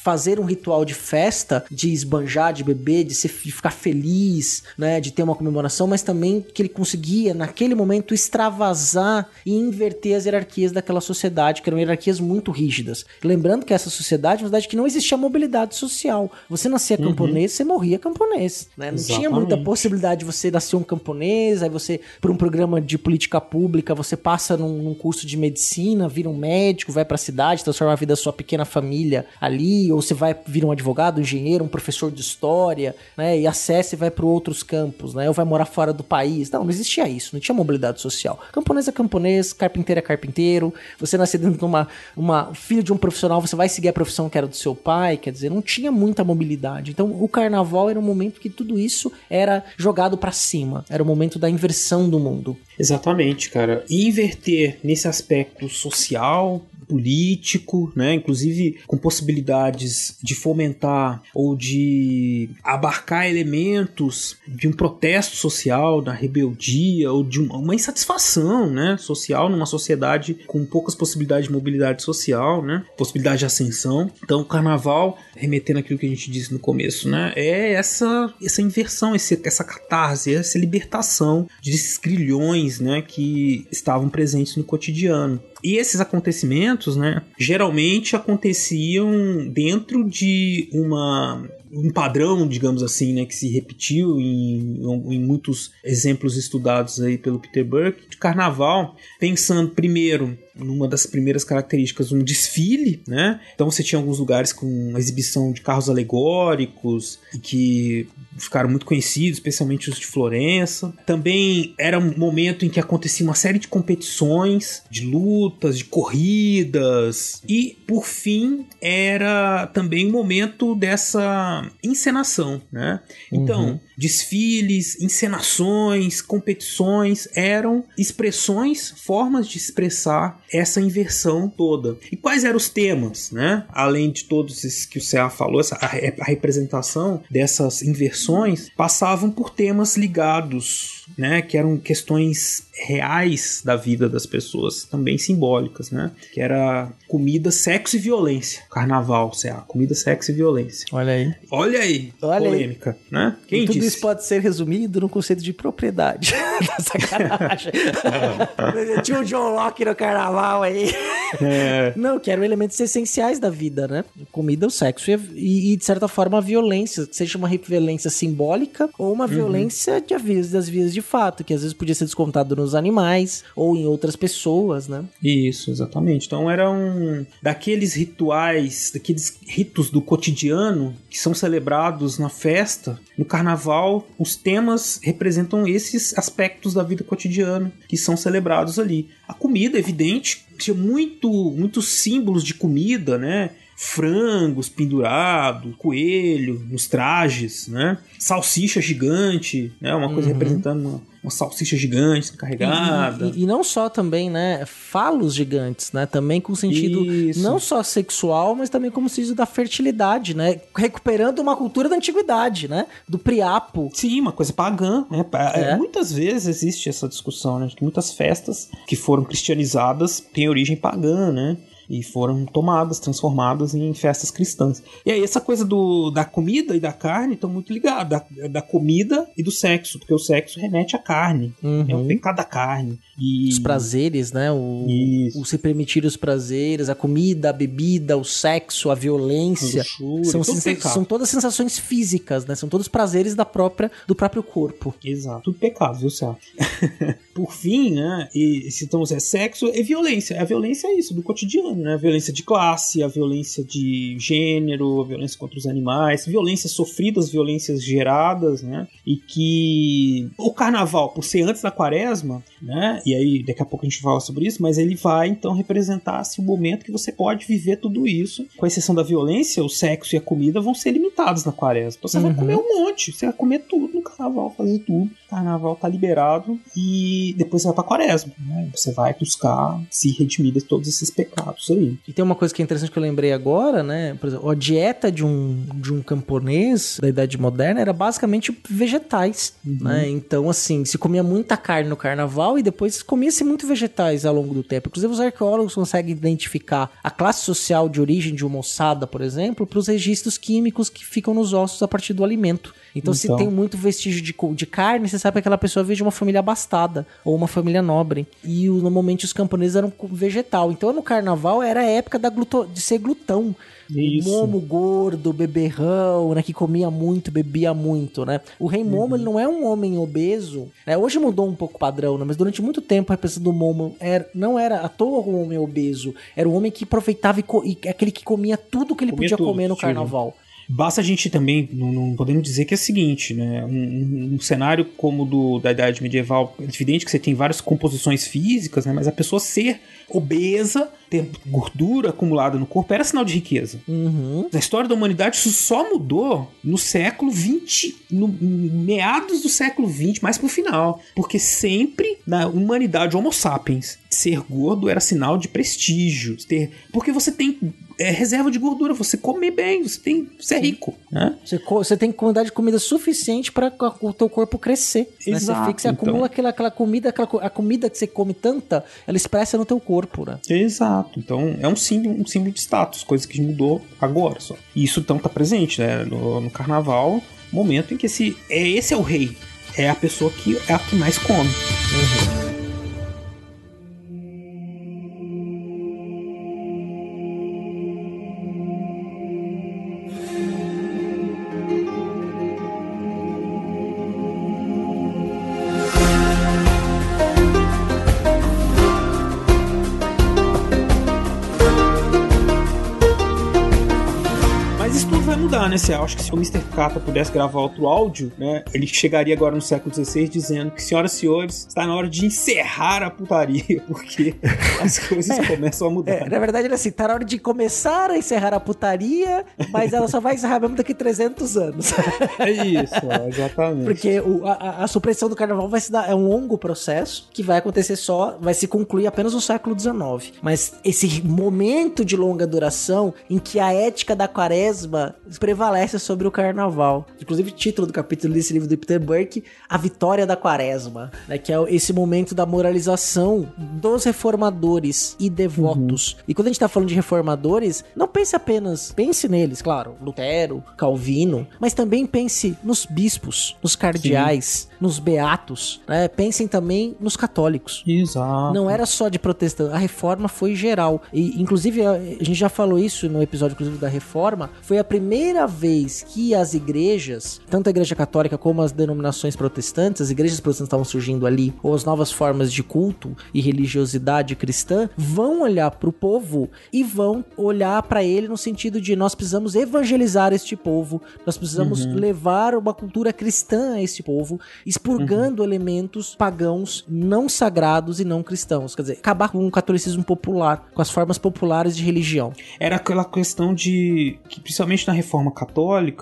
fazer um ritual de festa, de esbanjar, de beber, de, se, de ficar feliz, né, de ter uma comemoração, mas também que ele conseguia, naquele momento, extravasar e inverter as hierarquias daquela sociedade, que eram hierarquias muito rígidas. Lembrando que essa sociedade é uma sociedade que não existia mobilidade social. Você nascia Uhum. camponês, você morria camponês, né? Não tinha muita Exatamente. possibilidade de você nascer um camponês, aí você, por um programa de política pública, você passa num, num curso de medicina, vira um médico, vai pra cidade, transforma a vida da sua pequena família ali, ou você vai vir um advogado, um engenheiro, um professor de história, né? E acessa e vai para outros campos, né? Ou vai morar fora do país. Não, não existia isso, não tinha mobilidade social. Camponês é camponês, carpinteiro é carpinteiro. Você nascer dentro de uma, uma filho de um profissional, você vai seguir a profissão que era do seu pai, quer dizer, não tinha muita mobilidade. Então, o carnaval era um momento que tudo isso era jogado para cima. Era o momento da inversão do mundo. Exatamente, cara. E inverter nesse aspecto social, político, né? Inclusive com possibilidades de fomentar ou de abarcar elementos de um protesto social, da rebeldia ou de uma, insatisfação, né? Social numa sociedade com poucas possibilidades de mobilidade social, né? Possibilidade de ascensão. Então, o carnaval, remetendo aquilo que a gente disse no começo, né? É essa essa inversão, esse, essa catarse, essa libertação desses grilhões, né? Que estavam presentes no cotidiano. E esses acontecimentos, né, geralmente aconteciam dentro de uma um padrão, digamos assim, né, que se repetiu em, em muitos exemplos estudados aí pelo Peter Burke. De carnaval, pensando primeiro numa das primeiras características, um desfile, né? Então você tinha alguns lugares com exibição de carros alegóricos que ficaram muito conhecidos, especialmente os de Florença. Também era um momento em que acontecia uma série de competições, de lutas, de corridas e, por fim, era também um momento dessa encenação, né? Então, Uhum. Desfiles, encenações, competições eram expressões, formas de expressar essa inversão toda. E quais eram os temas, né? Além de todos esses que o CA falou, essa, a, a representação dessas inversões passavam por temas ligados, né? Que eram questões reais da vida das pessoas, também simbólicas, né? Que era comida, sexo e violência. Carnaval, CA, comida, sexo e violência. Olha aí. Olha aí, Olha aí. polêmica, né? Quem e tudo disse? isso pode ser resumido no conceito de propriedade. <laughs> <laughs> Sacanagem. <laughs> Tinha o John Locke no carnaval aí. É. Não, que eram elementos essenciais da vida, né? Comida, o sexo e, e, e, de certa forma, a violência. Seja uma violência simbólica ou uma violência de aviso das vias de fato, que às vezes podia ser descontado nos animais ou em outras pessoas, né? Isso, exatamente. Então eram daqueles rituais, daqueles ritos do cotidiano que são celebrados na festa, no carnaval, os temas representam esses aspectos da vida cotidiana que são celebrados ali. A comida, evidente, tinha muito, muitos símbolos de comida, né? Frangos pendurados, coelho nos trajes, né? Salsicha gigante, né? Uma coisa Uhum. representando uma, uma salsicha gigante carregada. E, e- e não só também, né, falos gigantes, né, também com sentido Isso. não só sexual, mas também como sentido da fertilidade, né, recuperando uma cultura da antiguidade, né, do priapo. Sim, uma coisa pagã. Né? Pa- É. Muitas vezes existe essa discussão, né? De que muitas festas que foram cristianizadas têm origem pagã, né? E foram tomadas, transformadas em festas cristãs. E aí, essa coisa do, da comida e da carne estão muito ligadas. Da, da comida e do sexo, porque o sexo remete à carne. É o pecado da carne. E... Os prazeres, né, o, Isso. o se permitir os prazeres, a comida, a bebida, o sexo, a violência, luxúria, são, sensa- pecado. são todas sensações físicas, né, são todos prazeres da própria, do próprio corpo. Exato, tudo pecado, viu, Céu? <laughs> Por fim, né, e se estamos é sexo, é violência. A violência é isso, do cotidiano, né? A violência de classe, a violência de gênero, a violência contra os animais, violências sofridas, violências geradas, né? E que o carnaval, por ser antes da quaresma, né? E aí daqui a pouco a gente fala sobre isso, mas ele vai então representar assim, o momento que você pode viver tudo isso. Com exceção da violência, o sexo e a comida vão ser limitados na quaresma. Então você vai Uhum. comer um monte, você vai comer tudo no carnaval, fazer tudo. Carnaval tá liberado e depois você vai pra quaresma, né? Você vai buscar se redimir de todos esses pecados aí. E tem uma coisa que é interessante que eu lembrei agora, né? Por exemplo, a dieta de um, de um camponês da Idade Moderna era basicamente vegetais, né? Então, assim, se comia muita carne no carnaval e depois comia-se muito vegetais ao longo do tempo. Inclusive, os arqueólogos conseguem identificar a classe social de origem de uma ossada, por exemplo, para os registros químicos que ficam nos ossos a partir do alimento. Então, se Então. tem muito vestígio de, de carne, você sabe que aquela pessoa veio de uma família abastada ou uma família nobre. E normalmente os camponeses eram vegetal. Então, no carnaval era a época da gluto- de ser glutão. Isso. Momo gordo, beberrão, né? Que comia muito, bebia muito, né? O rei Momo, ele não é um homem obeso. Né? Hoje mudou um pouco o padrão, né? Mas durante muito tempo a representação do Momo era, não era à toa um homem obeso. Era um homem que aproveitava e, e aquele que comia tudo que ele Comia podia tudo, comer no Silvio. carnaval. Basta a gente também, não, não podemos dizer que é o seguinte, né? Um, um- um cenário como o do, da Idade Medieval, é evidente que você tem várias composições físicas, né? Mas a pessoa ser obesa, ter gordura acumulada no corpo, era sinal de riqueza. Uhum. Na história da humanidade, isso só mudou no século XX, no meados do século XX, mais pro final. Porque sempre na humanidade Homo sapiens, ser gordo era sinal de prestígio. Ter, porque você tem é, reserva de gordura, você come bem, você, tem, você é rico. Né? Você, você tem quantidade de comida suficiente para o teu corpo crescer. né? Você, Exato, fica, você então. acumula aquela, aquela comida, aquela, a comida que você come tanta, ela expressa no teu corpo, né? Exato. Então é um símbolo, um símbolo de status, coisa que mudou agora só. E isso então tá presente, né? No, no carnaval, momento em que esse, é, esse é o rei. É a pessoa que é a que mais come. Mas né? Acho que se o Mr. Kata pudesse gravar outro áudio, né? Ele chegaria agora no século XVI dizendo que, senhoras e senhores, está na hora de encerrar a putaria, <laughs> porque as coisas <laughs> começam a mudar. É, na verdade, ele é assim, tá na hora de começar a encerrar a putaria, mas ela só vai encerrar mesmo daqui 300 anos. É isso, ó, exatamente. Porque o- a, a- a supressão do carnaval vai se dar, é um longo processo que vai acontecer só, vai se concluir apenas no século XIX. Mas esse momento de longa duração em que a ética da quaresma prevalece sobre o carnaval. Inclusive, o título do capítulo desse livro do Peter Burke, A Vitória da Quaresma, né, que é esse momento da moralização dos reformadores e devotos. E quando a gente tá falando de reformadores, não pense apenas, pense neles, claro, Lutero, Calvino, mas também pense nos bispos, nos cardeais, nos beatos, né? Pensem também nos católicos. Exato. Não era só de protestante, a reforma foi geral. E, inclusive, a, a gente já falou isso no episódio inclusive, da reforma, foi a primeira vez que as igrejas, tanto a igreja católica como as denominações protestantes, as igrejas protestantes estavam surgindo ali, ou as novas formas de culto e religiosidade cristã, vão olhar para o povo e vão olhar para ele no sentido de nós precisamos evangelizar este povo, nós precisamos Uhum. levar uma cultura cristã a este povo, expurgando Uhum. elementos pagãos não sagrados e não cristãos. Quer dizer, acabar com o catolicismo popular, com as formas populares de religião. Era aquela questão de. que principalmente na reforma católica,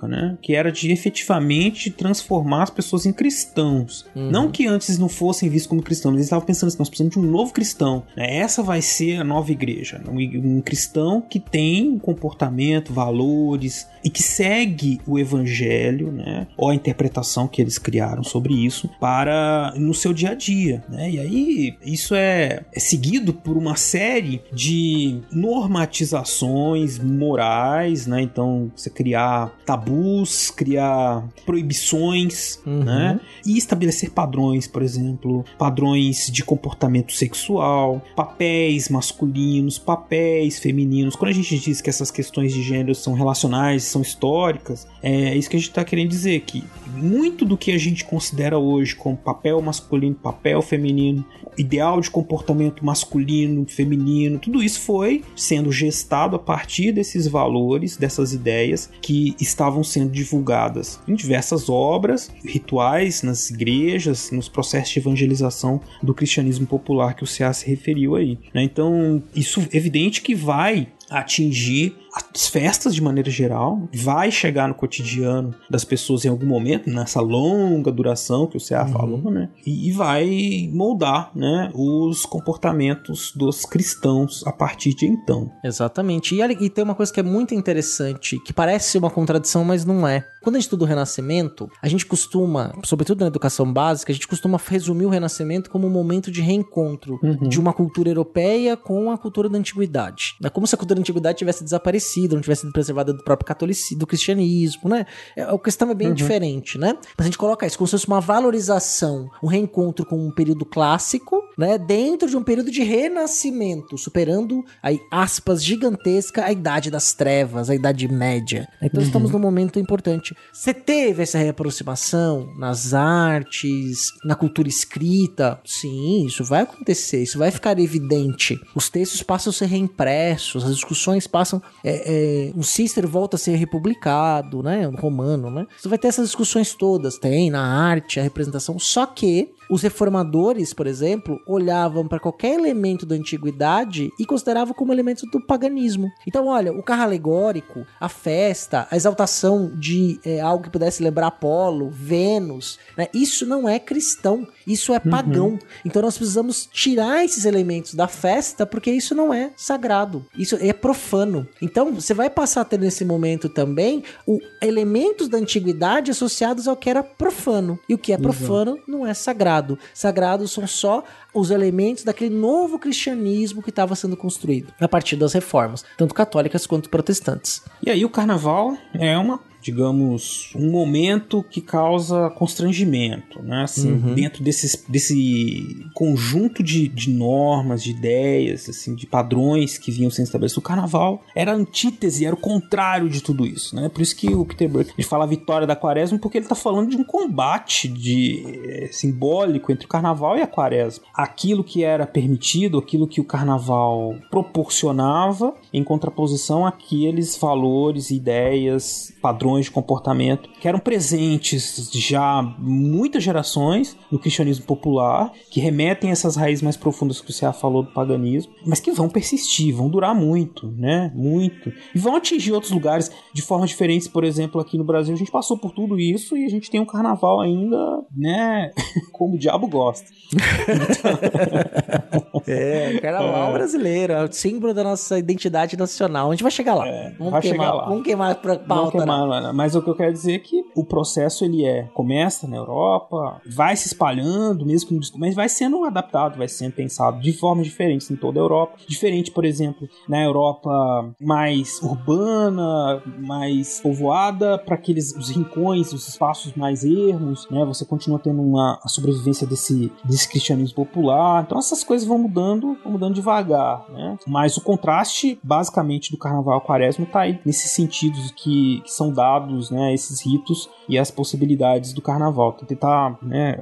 né? Que era de efetivamente transformar as pessoas em cristãos. Uhum. Não que antes não fossem vistos como cristãos, eles estavam pensando assim: nós precisamos de um novo cristão. né? Essa vai ser a nova igreja. Um, um cristão que tem um comportamento, valores e que segue o evangelho, né? Ou a interpretação que eles criaram sobre isso para no seu dia a dia, né? E aí isso é, é seguido por uma série de normatizações morais, né? Então você criar tabus, criar proibições, Uhum. né? E estabelecer padrões, por exemplo, padrões de comportamento sexual, papéis masculinos, papéis femininos. Quando a gente diz que essas questões de gênero são relacionais, são históricas, é isso que a gente está querendo dizer que muito do que a gente considera hoje como papel masculino, papel feminino, ideal de comportamento masculino, feminino, tudo isso foi sendo gestado a partir desses valores, dessas ideias que estavam sendo divulgadas em diversas obras, rituais nas igrejas, nos processos de evangelização do cristianismo popular que o CA se referiu aí. né? Então, isso é evidente que vai atingir as festas de maneira geral, vai chegar no cotidiano das pessoas em algum momento, nessa longa duração que o CA falou, né? E, e vai moldar, né, os comportamentos dos cristãos a partir de então. Exatamente. E, e tem uma coisa que é muito interessante, que parece uma contradição, mas não é. Quando a gente estuda o Renascimento, a gente costuma, sobretudo na educação básica, a gente costuma resumir o Renascimento como um momento de reencontro de uma cultura europeia com a cultura da antiguidade. É como se a cultura da antiguidade tivesse desaparecido, não tivesse sido preservada do próprio catolicismo, do cristianismo, né? É, a questão é bem Uhum. diferente, né? Mas a gente coloca isso como se fosse uma valorização, um reencontro com um período clássico, né? Dentro de um período de renascimento, superando aí aspas gigantesca a idade das trevas, a idade média. Então Uhum. estamos num momento importante. Você teve essa reaproximação nas artes, na cultura escrita? Sim, isso vai acontecer, isso vai ficar evidente. Os textos passam a ser reimpressos, as discussões passam. É, é, o Cícero volta a ser republicado, né? Romano, né? Você vai ter essas discussões todas, tem na arte, a representação, só que os reformadores, por exemplo, olhavam para qualquer elemento da antiguidade e consideravam como elemento do paganismo. Então, olha, o carro alegórico, a festa, a exaltação de é, algo que pudesse lembrar Apolo, Vênus, né? isso não é cristão, isso é pagão. Então, nós precisamos tirar esses elementos da festa porque isso não é sagrado, isso é profano. Então, você vai passar a ter nesse momento também o elementos da antiguidade associados ao que era profano. E o que é profano não é sagrado. Sagrado são só os elementos daquele novo cristianismo que estava sendo construído a partir das reformas, tanto católicas quanto protestantes. E aí o carnaval é uma, digamos, um momento que causa constrangimento, né? Assim, Uhum. dentro desses, desse conjunto de, de normas, de ideias, assim, de padrões que vinham sendo estabelecidos. O carnaval era a antítese, era o contrário de tudo isso, né? Por isso que o Peter Burke ele fala a vitória da quaresma, porque ele está falando de um combate de eh, simbólico entre o carnaval e a quaresma. Aquilo que era permitido, aquilo que o carnaval proporcionava, em contraposição àqueles valores, ideias, padrões de comportamento que eram presentes já muitas gerações no cristianismo popular, que remetem a essas raízes mais profundas que o Ceará falou do paganismo, mas que vão persistir, vão durar muito, né? Muito. E vão atingir outros lugares de formas diferentes. Por exemplo, aqui no Brasil a gente passou por tudo isso e a gente tem um carnaval ainda, né? <laughs> Como o diabo gosta. <laughs> É, carnaval brasileiro, é o símbolo da nossa identidade nacional. A gente vai chegar lá. vamos vai queimar, chegar lá. Vamos queimar pra pauta. queimar, não. Não, não. Mas o que eu quero dizer é que o processo ele é começa na Europa, vai se espalhando, mesmo que no mas vai sendo adaptado, vai sendo pensado de formas diferentes em toda a Europa. Diferente, por exemplo, na Europa mais urbana, mais povoada, para aqueles os rincões, os espaços mais ermos, né? Você continua tendo uma a sobrevivência desse, desse cristianismo popular. Então essas coisas vão mudando, vão mudando devagar, né? Mas o contraste, basicamente, do carnaval quaresma está aí nesses sentidos que, que, são dados, né? Esses ritos e as possibilidades do carnaval. Então, tentar né,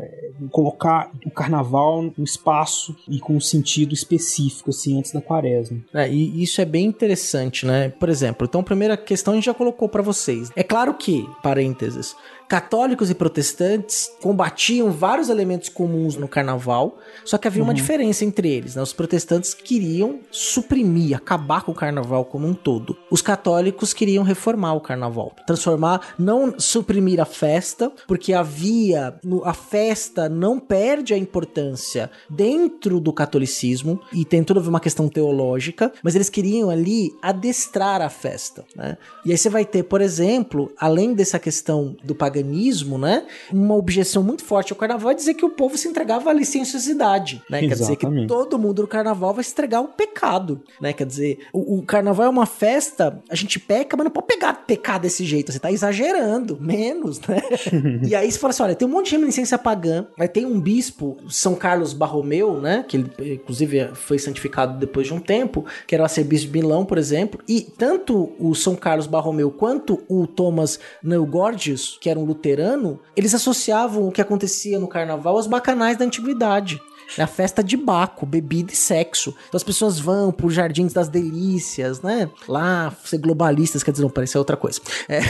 colocar o carnaval no espaço e com um sentido específico, assim, antes da quaresma. É, e isso é bem interessante, né? Por exemplo, então a primeira questão a gente já colocou para vocês. É claro que, parênteses, católicos e protestantes combatiam vários elementos comuns no carnaval, só que havia uhum. uma diferença entre eles. Né? Os protestantes queriam suprimir, acabar com o carnaval como um todo. Os católicos queriam reformar o carnaval, transformar, não suprimir a festa, porque havia a festa não perde a importância dentro do catolicismo e tem toda uma questão teológica, mas eles queriam ali adestrar a festa. Né? E aí você vai ter, por exemplo, além dessa questão do paganismo paganismo, né? Uma objeção muito forte ao carnaval é dizer que o povo se entregava à licenciosidade, né? Quer dizer que todo mundo no carnaval vai se entregar ao pecado, né? Quer dizer, o, o, carnaval é uma festa, a gente peca, mas não pode pegar pecar desse jeito, você tá exagerando, menos, né? <laughs> e aí você fala assim, olha, tem um monte de reminiscência pagã, aí tem um bispo, São Carlos Barromeu, né? Que ele, inclusive, foi santificado depois de um tempo, que era o arcebispo de Milão, por exemplo, e tanto o São Carlos Barromeu quanto o Thomas Neugordius, que era um luterano, eles associavam o que acontecia no carnaval aos bacanais da antiguidade. É a festa de Baco, bebida e sexo. Então as pessoas vão pro Jardins das Delícias, né? Lá, ser globalistas, quer dizer, não, parecer outra coisa. É.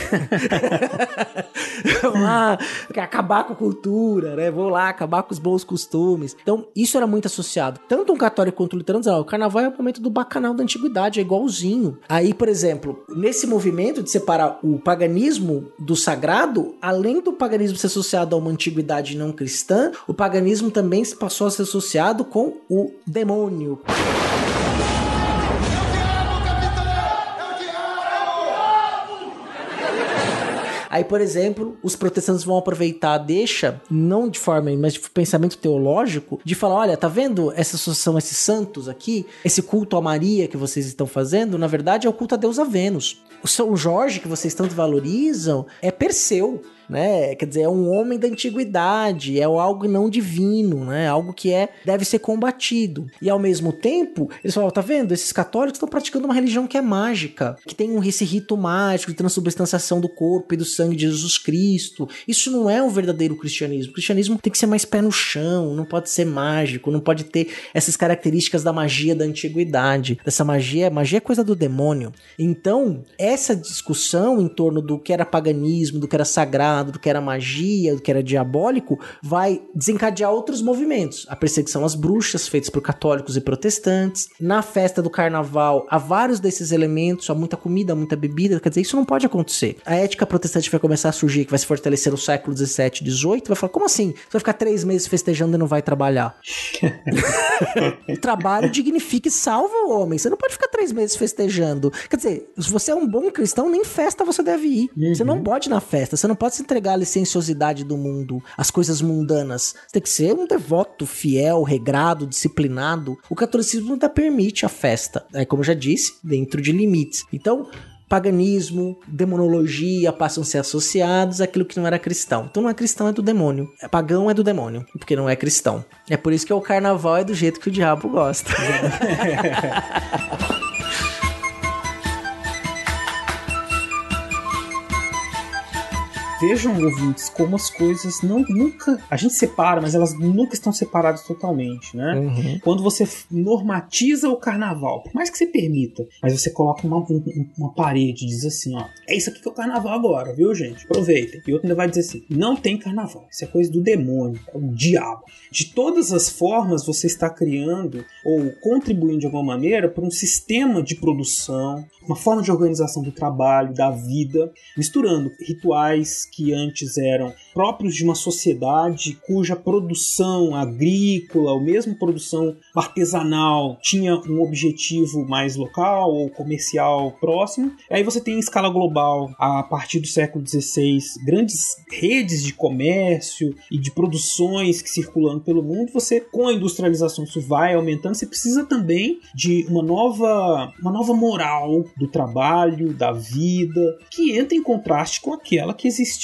<laughs> lá acabar com a cultura, né? Vou lá acabar com os bons costumes. Então, isso era muito associado. Tanto um católico quanto um luterano diziam, o carnaval é o momento do bacanal da antiguidade, é igualzinho. Aí, por exemplo, nesse movimento de separar o paganismo do sagrado, além do paganismo ser associado a uma antiguidade não cristã, o paganismo também passou a ser associado com o demônio. Aí, por exemplo, os protestantes vão aproveitar, deixa, não de forma, mas de pensamento teológico, de falar: olha, tá vendo essa associação, esses santos aqui, esse culto a Maria que vocês estão fazendo, na verdade é o culto a Deus a Vênus. O São Jorge que vocês tanto valorizam é Perseu né? Quer dizer, é um homem da antiguidade, é algo não divino, né? Algo que é deve ser combatido. E ao mesmo tempo, eles falam, tá vendo? Esses católicos estão praticando uma religião que é mágica, que tem um esse rito mágico de transubstanciação do corpo e do sangue de Jesus Cristo. Isso não é um verdadeiro cristianismo. O cristianismo tem que ser mais pé no chão, não pode ser mágico, não pode ter essas características da magia da antiguidade. Dessa magia, magia é coisa do demônio. Então, essa discussão em torno do que era paganismo, do que era sagrado, do que era magia, do que era diabólico, vai desencadear outros movimentos. A perseguição às bruxas, feitas por católicos e protestantes. Na festa do carnaval, há vários desses elementos, há muita comida, muita bebida. Quer dizer, isso não pode acontecer. A ética protestante vai começar a surgir, que vai se fortalecer no século 17, 18. Vai falar, como assim? Você vai ficar três meses festejando e não vai trabalhar? <laughs> o trabalho dignifica e salva o homem. Você não pode ficar três meses festejando. Quer dizer, se você é um bom cristão, nem festa você deve ir. Uhum. Você não pode ir na festa, você não pode se entregar a licenciosidade do mundo, as coisas mundanas. Você tem que ser um devoto, fiel, regrado, disciplinado. O catolicismo ainda permite a festa, é como eu já disse, dentro de limites. Então, paganismo, demonologia passam a ser associados àquilo que não era cristão. Então não é cristão, é do demônio. É pagão é do demônio, porque não é cristão. É por isso que o carnaval é do jeito que o diabo gosta. <laughs> vejam, ouvintes, como as coisas não nunca. A gente separa, mas elas nunca estão separadas totalmente, né? Uhum. Quando você normatiza o carnaval, por mais que você permita, mas você coloca uma, uma parede e diz assim: ó, é isso aqui que é o carnaval agora, viu, gente? Aproveitem. E outro ainda vai dizer assim: não tem carnaval, isso é coisa do demônio, é o diabo. De todas as formas, você está criando ou contribuindo de alguma maneira para um sistema de produção, uma forma de organização do trabalho, da vida, misturando rituais, que antes eram próprios de uma sociedade cuja produção agrícola ou mesmo produção artesanal tinha um objetivo mais local ou comercial próximo. Aí você tem em escala global, a partir do século XVI, grandes redes de comércio e de produções que circulando pelo mundo. Você, com a industrialização, isso vai aumentando. Você precisa também de uma nova, uma nova moral do trabalho, da vida, que entra em contraste com aquela que existia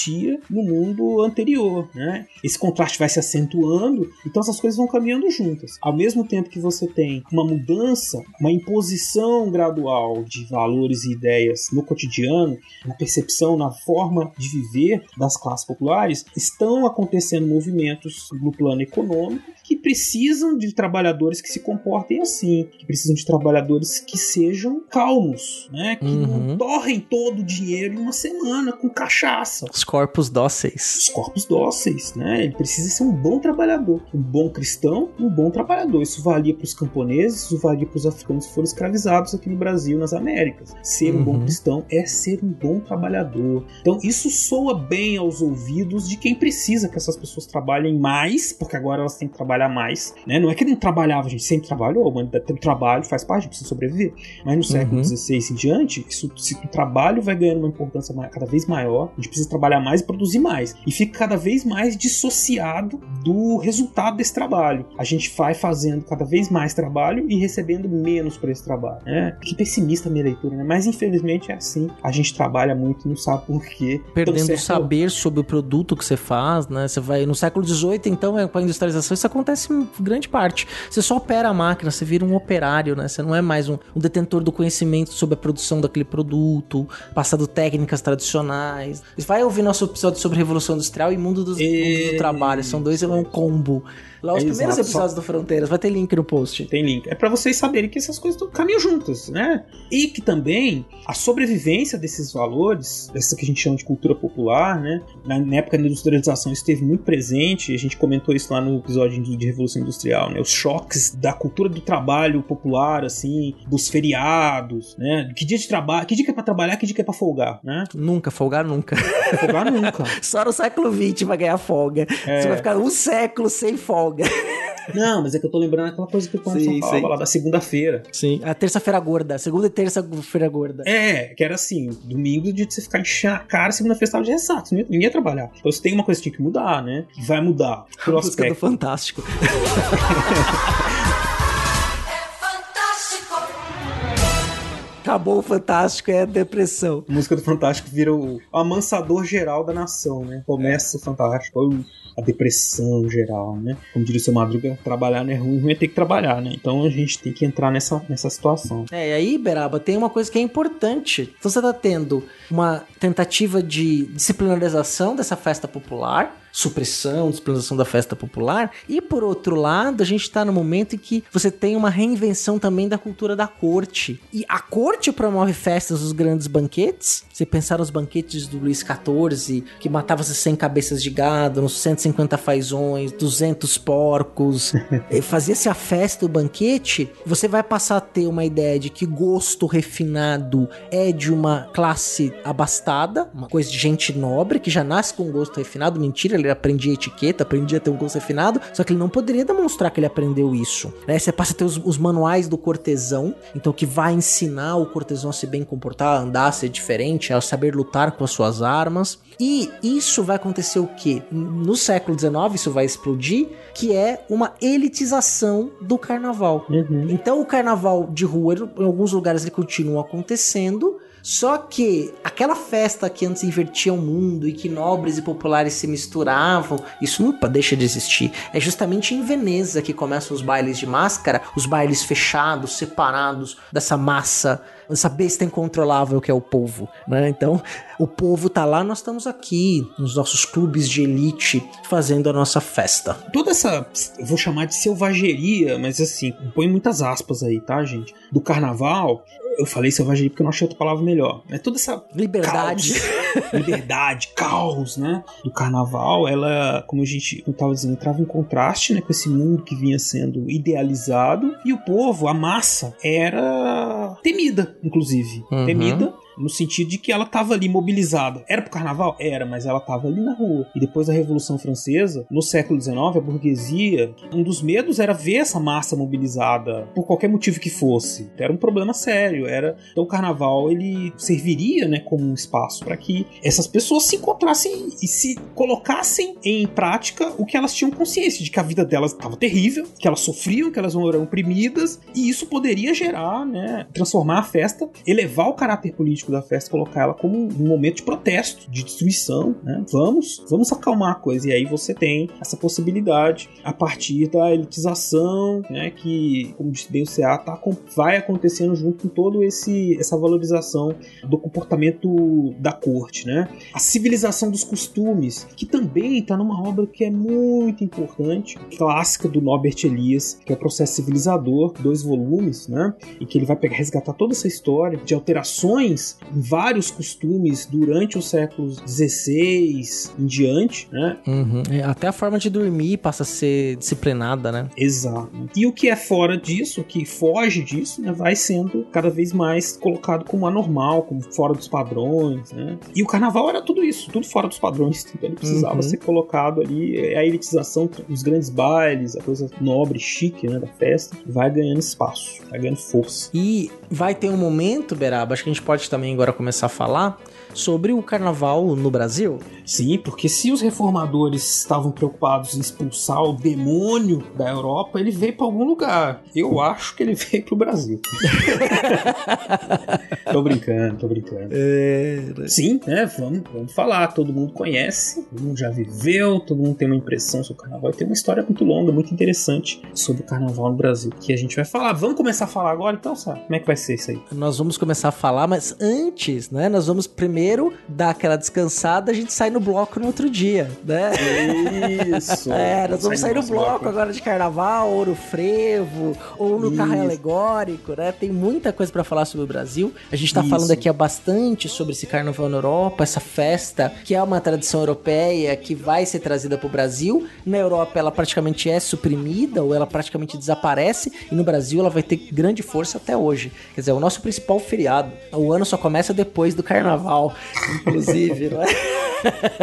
no mundo anterior. Né? Esse contraste vai se acentuando, então essas coisas vão caminhando juntas. Ao mesmo tempo que você tem uma mudança, uma imposição gradual de valores e ideias no cotidiano, na percepção, na forma de viver das classes populares, estão acontecendo movimentos no plano econômico que precisam de trabalhadores que se comportem assim, que precisam de trabalhadores que sejam calmos, né? Que Uhum. não torrem todo o dinheiro em uma semana com cachaça. Os corpos dóceis. Os corpos dóceis, né? Ele precisa ser um bom trabalhador, um bom cristão, um bom trabalhador. Isso valia para os camponeses, isso valia para os africanos que foram escravizados aqui no Brasil, nas Américas. Ser um bom Uhum. cristão é ser um bom trabalhador. Então isso soa bem aos ouvidos de quem precisa que essas pessoas trabalhem mais, porque agora elas têm que trabalhar mais, né? Não é que não trabalhava, a gente sempre trabalhou, mas tem trabalho, faz parte, precisa sobreviver. Mas no século Uhum. XVI em diante, isso, se o trabalho vai ganhando uma importância cada vez maior, a gente precisa trabalhar mais e produzir mais. E fica cada vez mais dissociado do resultado desse trabalho. A gente vai fazendo cada vez mais trabalho e recebendo menos por esse trabalho. Né? Que pessimista a minha leitura, né? Mas infelizmente é assim. A gente trabalha muito e não sabe por quê. Perdendo Então, o certo- saber sobre o produto que você faz, né? Você vai no século XVIII, então, é, com a industrialização, isso acontece em grande parte. Você só opera a máquina, você vira um operário, né? Você não é mais um, um detentor do conhecimento sobre a produção daquele produto, passando técnicas tradicionais. Vai ouvir nosso episódio sobre Revolução Industrial e Mundo, dos, mundo do Trabalho. São dois, é um combo. Lá os É, primeiros exato, episódios só- do Fronteiras, vai ter link no post. Tem link. É pra vocês saberem que essas coisas caminham juntas, né? E que também a sobrevivência desses valores, dessa que a gente chama de cultura popular, né? Na, na época da industrialização isso esteve muito presente, a gente comentou isso lá no episódio de, de Revolução Industrial, né? Os choques da cultura do trabalho popular, assim, dos feriados, né? Que dia de trabalho, que dia que é pra trabalhar, que dia que é pra folgar, né? Nunca, folgar nunca. Folgar nunca. <laughs> Só no século XX vai ganhar folga. É. Você vai ficar um século sem folga. Não, mas é que eu tô lembrando aquela coisa que o Anderson Sim, lá da segunda-feira. Sim. A terça-feira gorda. Segunda e terça-feira gorda. É, que era assim, domingo de você ficar enchendo a cara, segunda-feira você tava de ressaca, ninguém ia trabalhar. Então você tem uma coisa que tinha que mudar, né? Vai mudar. Pelo A música do aspecto. Fantástico. Acabou o Fantástico, é a depressão. A música do Fantástico vira o, amansador geral da nação, né? Começa o Fantástico, uh, a depressão geral, né? Como diria o seu Madruga, trabalhar não é ruim, ruim é ter que trabalhar, né? Então a gente tem que entrar nessa, nessa situação. É, e aí, Beraba, tem uma coisa que é importante. Então você tá tendo uma tentativa de disciplinarização dessa festa popular, supressão, disciplinação da festa popular, e por outro lado, a gente tá no momento em que você tem uma reinvenção também da cultura da corte. E a corte promove festas dos grandes banquetes. Você pensar nos banquetes do Luís XIV, que matava-se 100 cabeças de gado, nos 150 fazões, 200 porcos, <laughs> fazia-se a festa, o banquete, você vai passar a ter uma ideia de que gosto refinado é de uma classe abastada, uma coisa de gente nobre, que já nasce com gosto refinado. Mentira, ele aprendia etiqueta, aprendia a ter um gosto refinado, só que ele não poderia demonstrar que ele aprendeu isso. Né? Você passa a ter os, os manuais do cortesão, então que vai ensinar o cortesão a se bem comportar, a andar, a ser diferente, a saber lutar com as suas armas. E isso vai acontecer o quê? No século XIX isso vai explodir, que é uma elitização do carnaval. Então o carnaval de rua, ele- em alguns lugares ele continua acontecendo, só que aquela festa que antes invertia o mundo e que nobres e populares se misturavam, isso nunca deixa de existir. É justamente em Veneza que começam os bailes de máscara, os bailes fechados, separados dessa massa, dessa besta incontrolável que é o povo, né? Então, o povo tá lá, nós estamos aqui, nos nossos clubes de elite, fazendo a nossa festa. Toda essa, eu vou chamar de selvageria, mas assim, põe muitas aspas aí, tá, gente? Do carnaval, eu falei selvageria porque eu não achei outra palavra melhor. É toda essa Liberdade. caos, liberdade, caos, né? Do carnaval, ela, como a gente como eu tava dizendo, entrava em contraste, né, com esse mundo que vinha sendo idealizado e o povo, a massa, era temida, inclusive, Uhum. temida No sentido de que ela estava ali mobilizada. Era pro carnaval? Era, mas ela estava ali na rua. E depois da Revolução Francesa, no século XIX, a burguesia, um dos medos era ver essa massa mobilizada por qualquer motivo que fosse. Era um problema sério. Era então o carnaval ele serviria, né, como um espaço para que essas pessoas se encontrassem e se colocassem em prática o que elas tinham consciência de que a vida delas estava terrível, que elas sofriam, que elas eram oprimidas e isso poderia gerar, né, transformar a festa, elevar o caráter político da festa, colocar ela como um momento de protesto, de destruição, né? Vamos, vamos acalmar a coisa e aí você tem essa possibilidade a partir da elitização, né, que, como disse bem o CA, tá, vai acontecendo junto com todo esse essa valorização do comportamento da corte, né? A civilização dos costumes, que também está numa obra que é muito importante, clássica do Norbert Elias, que é o Processo Civilizador, dois volumes, né? E que ele vai pegar, resgatar toda essa história de alterações vários costumes durante os séculos XVI em diante, né? Uhum. É, até a forma de dormir passa a ser disciplinada, né? Exato. E o que é fora disso, o que foge disso, né, vai sendo cada vez mais colocado como anormal, como fora dos padrões, né? E o carnaval era tudo isso, tudo fora dos padrões. <laughs> Então ele precisava uhum. ser colocado ali, é a elitização, os grandes bailes, a coisa nobre, chique, né, da festa, vai ganhando espaço, vai ganhando força. E vai ter um momento, Beraba, acho que a gente pode também agora começar a falar sobre o carnaval no Brasil. Sim, porque se os reformadores estavam preocupados em expulsar o demônio da Europa, ele veio para algum lugar. Eu acho que ele <laughs> veio pro Brasil. <laughs> tô brincando, tô brincando. É... Né? Sim, né? Vamos, vamos falar. Todo mundo conhece, todo mundo já viveu, todo mundo tem uma impressão sobre o carnaval. E tem uma história muito longa, muito interessante sobre o carnaval no Brasil que a gente vai falar. Vamos começar a falar agora, então, sabe? Como é que vai ser isso aí? Nós vamos começar a falar, mas antes, né? Nós vamos primeiro dar aquela descansada, a gente sai no bloco no outro dia, né? Isso. <laughs> é, nós vamos sair no bloco, bloco agora de carnaval, ou no frevo, ou no Isso. carro alegórico, né? Tem muita coisa para falar sobre o Brasil. A gente tá Isso. falando aqui há bastante sobre esse carnaval na Europa, essa festa que é uma tradição europeia que vai ser trazida pro Brasil. Na Europa ela praticamente é suprimida ou ela praticamente desaparece e no Brasil ela vai ter grande força até hoje. Quer dizer, é o nosso principal feriado. O ano só começa depois do carnaval, inclusive, não é?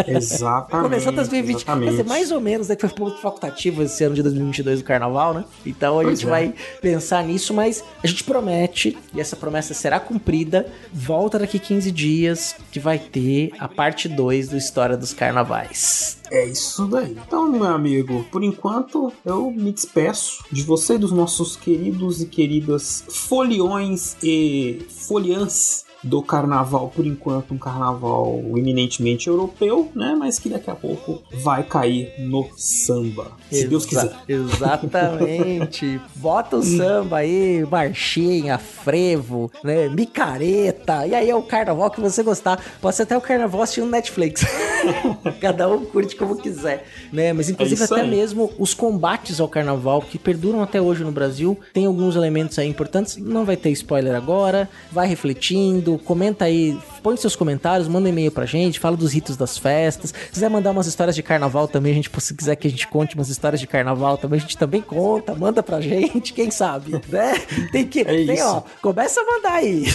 Exatamente. Começou 2020. Exatamente. Quer dizer, mais ou menos, né? Que foi ponto facultativo esse ano de 2022 do carnaval, né? Então a pois gente é. vai pensar nisso, mas a gente promete, e essa promessa será cumprida. Volta daqui 15 dias, que vai ter a parte 2 do História dos Carnavais. É isso daí. Então, meu amigo, por enquanto eu me despeço de você, dos nossos queridos e queridas foliões e foliãs do carnaval, por enquanto, um carnaval eminentemente europeu, né? Mas que daqui a pouco vai cair no samba. Se Deus quiser. Exatamente. Bota o samba aí, marchinha, frevo, né? Micareta. E aí é o carnaval que você gostar. Pode ser até o carnaval assistindo Netflix. <laughs> Cada um curte como quiser, né? Mas inclusive é até aí. mesmo os combates ao carnaval que perduram até hoje no Brasil, tem alguns elementos aí importantes. Não vai ter spoiler agora. Vai refletindo comenta aí, põe seus comentários, manda um e-mail pra gente, fala dos ritos das festas. Se quiser mandar umas histórias de carnaval também, a gente, se quiser que a gente conte umas histórias de carnaval também, a gente também conta, manda pra gente, quem sabe, né? Tem que, é tem, ó, começa a mandar aí.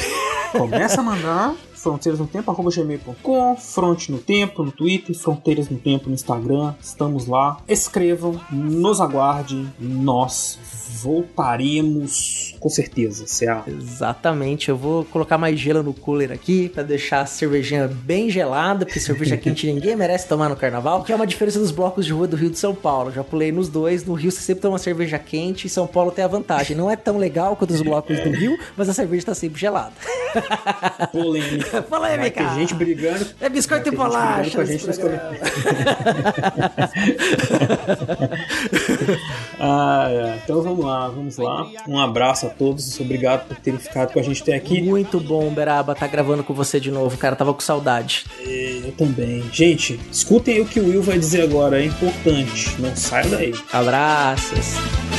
Começa a mandar fronteiras no tempo, arroba gmail.com, fronte no tempo no Twitter, fronteiras no tempo no Instagram, estamos lá. Escrevam, nos aguardem, nós voltaremos com certeza, CA. Exatamente, eu vou colocar mais gelo no cooler aqui para deixar a cervejinha bem gelada, porque cerveja <laughs> quente ninguém merece tomar no carnaval, que é uma diferença dos blocos de rua do Rio de São Paulo. Já pulei nos dois, no Rio você sempre toma cerveja quente e São Paulo tem a vantagem. Não é tão legal quanto os blocos do Rio, mas a cerveja tá sempre gelada. Polêmica. <laughs> Polêmica. Vai ter gente brigando. É biscoito e bolacha. Com a gente <laughs> ah, é. Então vamos lá, vamos lá. Um abraço a todos, obrigado por terem ficado com a gente até aqui. Muito bom, Beraba, tá gravando com você de novo, cara, tava com saudade. É, eu também. Gente, escutem o que o Will vai dizer agora, é importante, não saia daí. Abraços.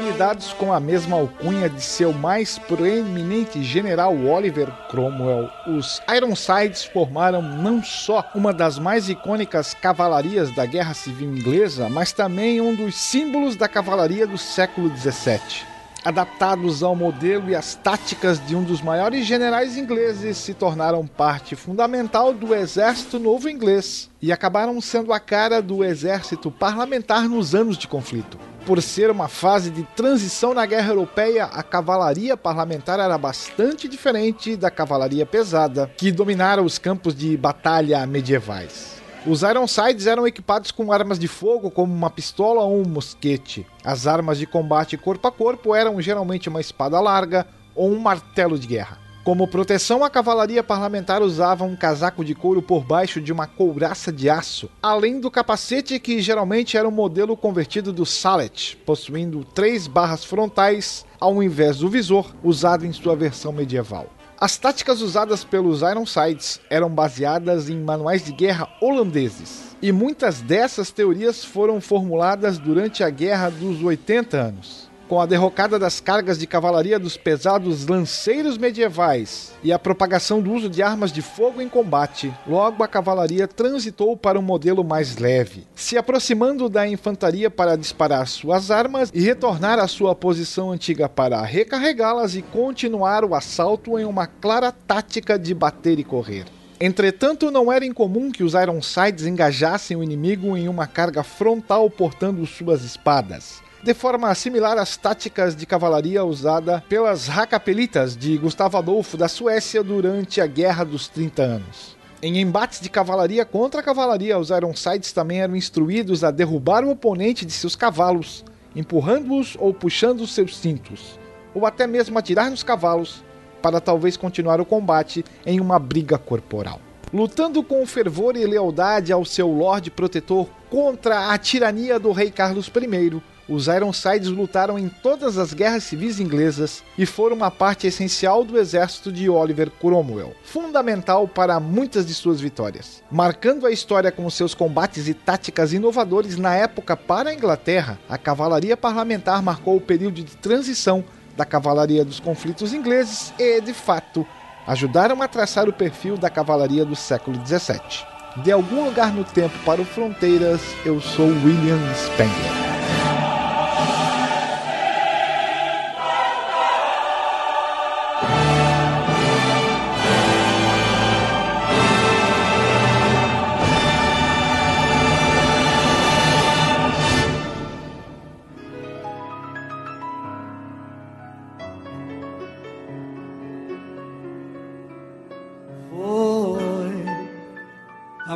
Apelidados com a mesma alcunha de seu mais proeminente general Oliver Cromwell. Os Ironsides formaram não só uma das mais icônicas cavalarias da Guerra Civil Inglesa, mas também um dos símbolos da cavalaria do século XVII adaptados ao modelo e às táticas de um dos maiores generais ingleses, se tornaram parte fundamental do exército novo inglês e acabaram sendo a cara do exército parlamentar nos anos de conflito. Por ser uma fase de transição na guerra europeia, a cavalaria parlamentar era bastante diferente da cavalaria pesada, que dominara os campos de batalha medievais. Os Ironsides eram equipados com armas de fogo, como uma pistola ou um mosquete. As armas de combate corpo a corpo eram geralmente uma espada larga ou um martelo de guerra. Como proteção, a cavalaria parlamentar usava um casaco de couro por baixo de uma couraça de aço, além do capacete que geralmente era um modelo convertido do Salet, possuindo três barras frontais ao invés do visor, usado em sua versão medieval. As táticas usadas pelos Ironsides eram baseadas em manuais de guerra holandeses, e muitas dessas teorias foram formuladas durante a Guerra dos 80 anos com a derrocada das cargas de cavalaria dos pesados lanceiros medievais e a propagação do uso de armas de fogo em combate, logo a cavalaria transitou para um modelo mais leve, se aproximando da infantaria para disparar suas armas e retornar à sua posição antiga para recarregá-las e continuar o assalto em uma clara tática de bater e correr. Entretanto, não era incomum que os Ironsides engajassem o inimigo em uma carga frontal portando suas espadas de forma similar às táticas de cavalaria usada pelas Racapelitas de Gustavo Adolfo da Suécia durante a Guerra dos 30 Anos. Em embates de cavalaria contra cavalaria, os Ironsides também eram instruídos a derrubar o oponente de seus cavalos, empurrando-os ou puxando seus cintos, ou até mesmo atirar nos cavalos para talvez continuar o combate em uma briga corporal. Lutando com fervor e lealdade ao seu Lorde Protetor contra a tirania do rei Carlos I, os Ironsides lutaram em todas as guerras civis inglesas e foram uma parte essencial do exército de Oliver Cromwell, fundamental para muitas de suas vitórias. Marcando a história com seus combates e táticas inovadores na época para a Inglaterra, a cavalaria parlamentar marcou o período de transição da cavalaria dos conflitos ingleses e, de fato, ajudaram a traçar o perfil da cavalaria do século XVII. De algum lugar no tempo para o Fronteiras, eu sou William Spengler.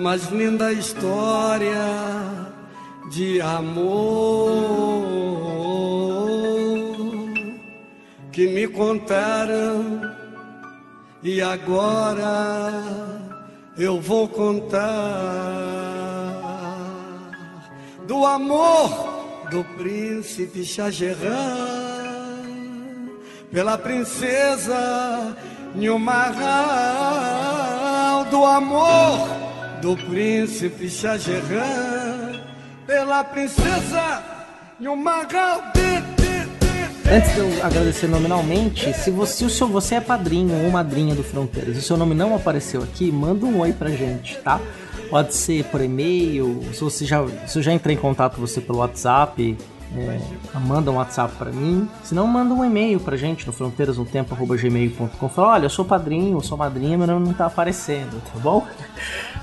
Mais linda história de amor que me contaram. E agora eu vou contar do amor do príncipe Shahjahan pela princesa Nilmahal do amor do príncipe Shahjahan pela princesa Yumagal Antes de eu agradecer nominalmente, se você, se você é padrinho ou madrinha do Fronteiras e o seu nome não apareceu aqui, manda um oi pra gente, tá? Pode ser por e-mail, se você já, se eu já entrei em contato com você pelo WhatsApp, é, manda um WhatsApp para mim. Se não, manda um e-mail pra gente no fronteirasnotempo.gmail.com. Fala, olha, eu sou padrinho, eu sou madrinha, meu nome não tá aparecendo, tá bom? <laughs>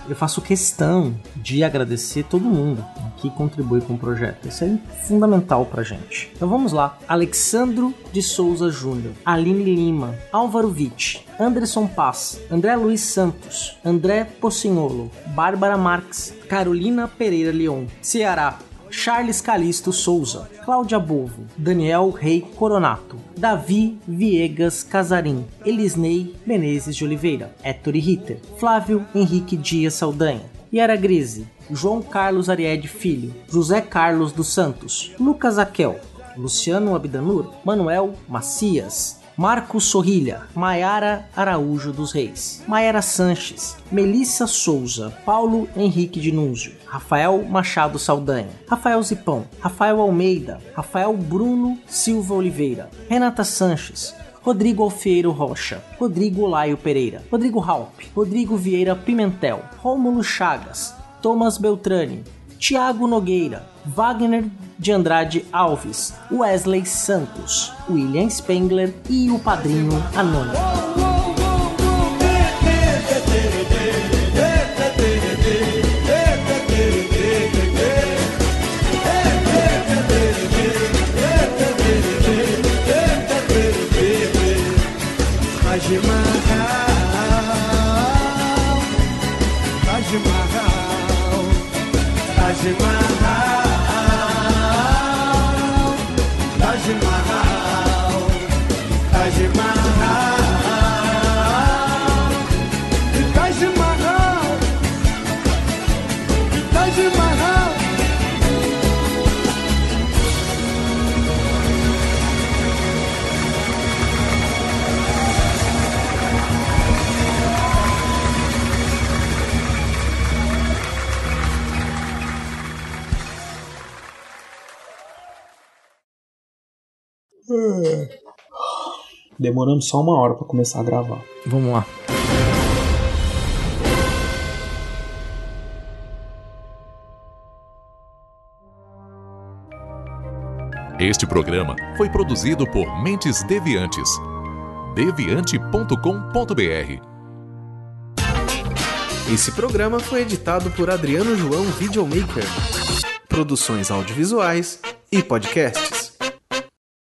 Eu faço questão de agradecer todo mundo que contribui com o projeto. Isso é fundamental pra gente. Então vamos lá. Alexandro de Souza Júnior, Aline Lima, Álvaro Vitti, Anderson Paz, André Luiz Santos, André Pocinholo, Bárbara Marques, Carolina Pereira Leon, Ceará, Charles Calisto Souza, Cláudia Bovo, Daniel Rei Coronato, Davi Viegas Casarim, Elisnei Menezes de Oliveira, Héctor Ritter, Flávio Henrique Dias Saldanha, Yara Grise, João Carlos Ariede Filho, José Carlos dos Santos, Lucas Aquel, Luciano Abdanur, Manuel Macias, Marcos Sorrilha, Maiara Araújo dos Reis, Maiara Sanches, Melissa Souza, Paulo Henrique de Núzio, Rafael Machado Saldanha, Rafael Zipão, Rafael Almeida, Rafael Bruno Silva Oliveira, Renata Sanches, Rodrigo Alfeiro Rocha, Rodrigo Laio Pereira, Rodrigo Halp, Rodrigo Vieira Pimentel, Rômulo Chagas, Thomas Beltrani, Tiago Nogueira, Wagner de Andrade Alves, Wesley Santos, William Spengler e o padrinho Anônimo. Demoramos só uma hora pra começar a gravar. Vamos lá. Este programa foi produzido por Mentes Deviantes. deviante.com.br. Esse programa foi editado por Adriano João Videomaker. Produções audiovisuais e podcasts.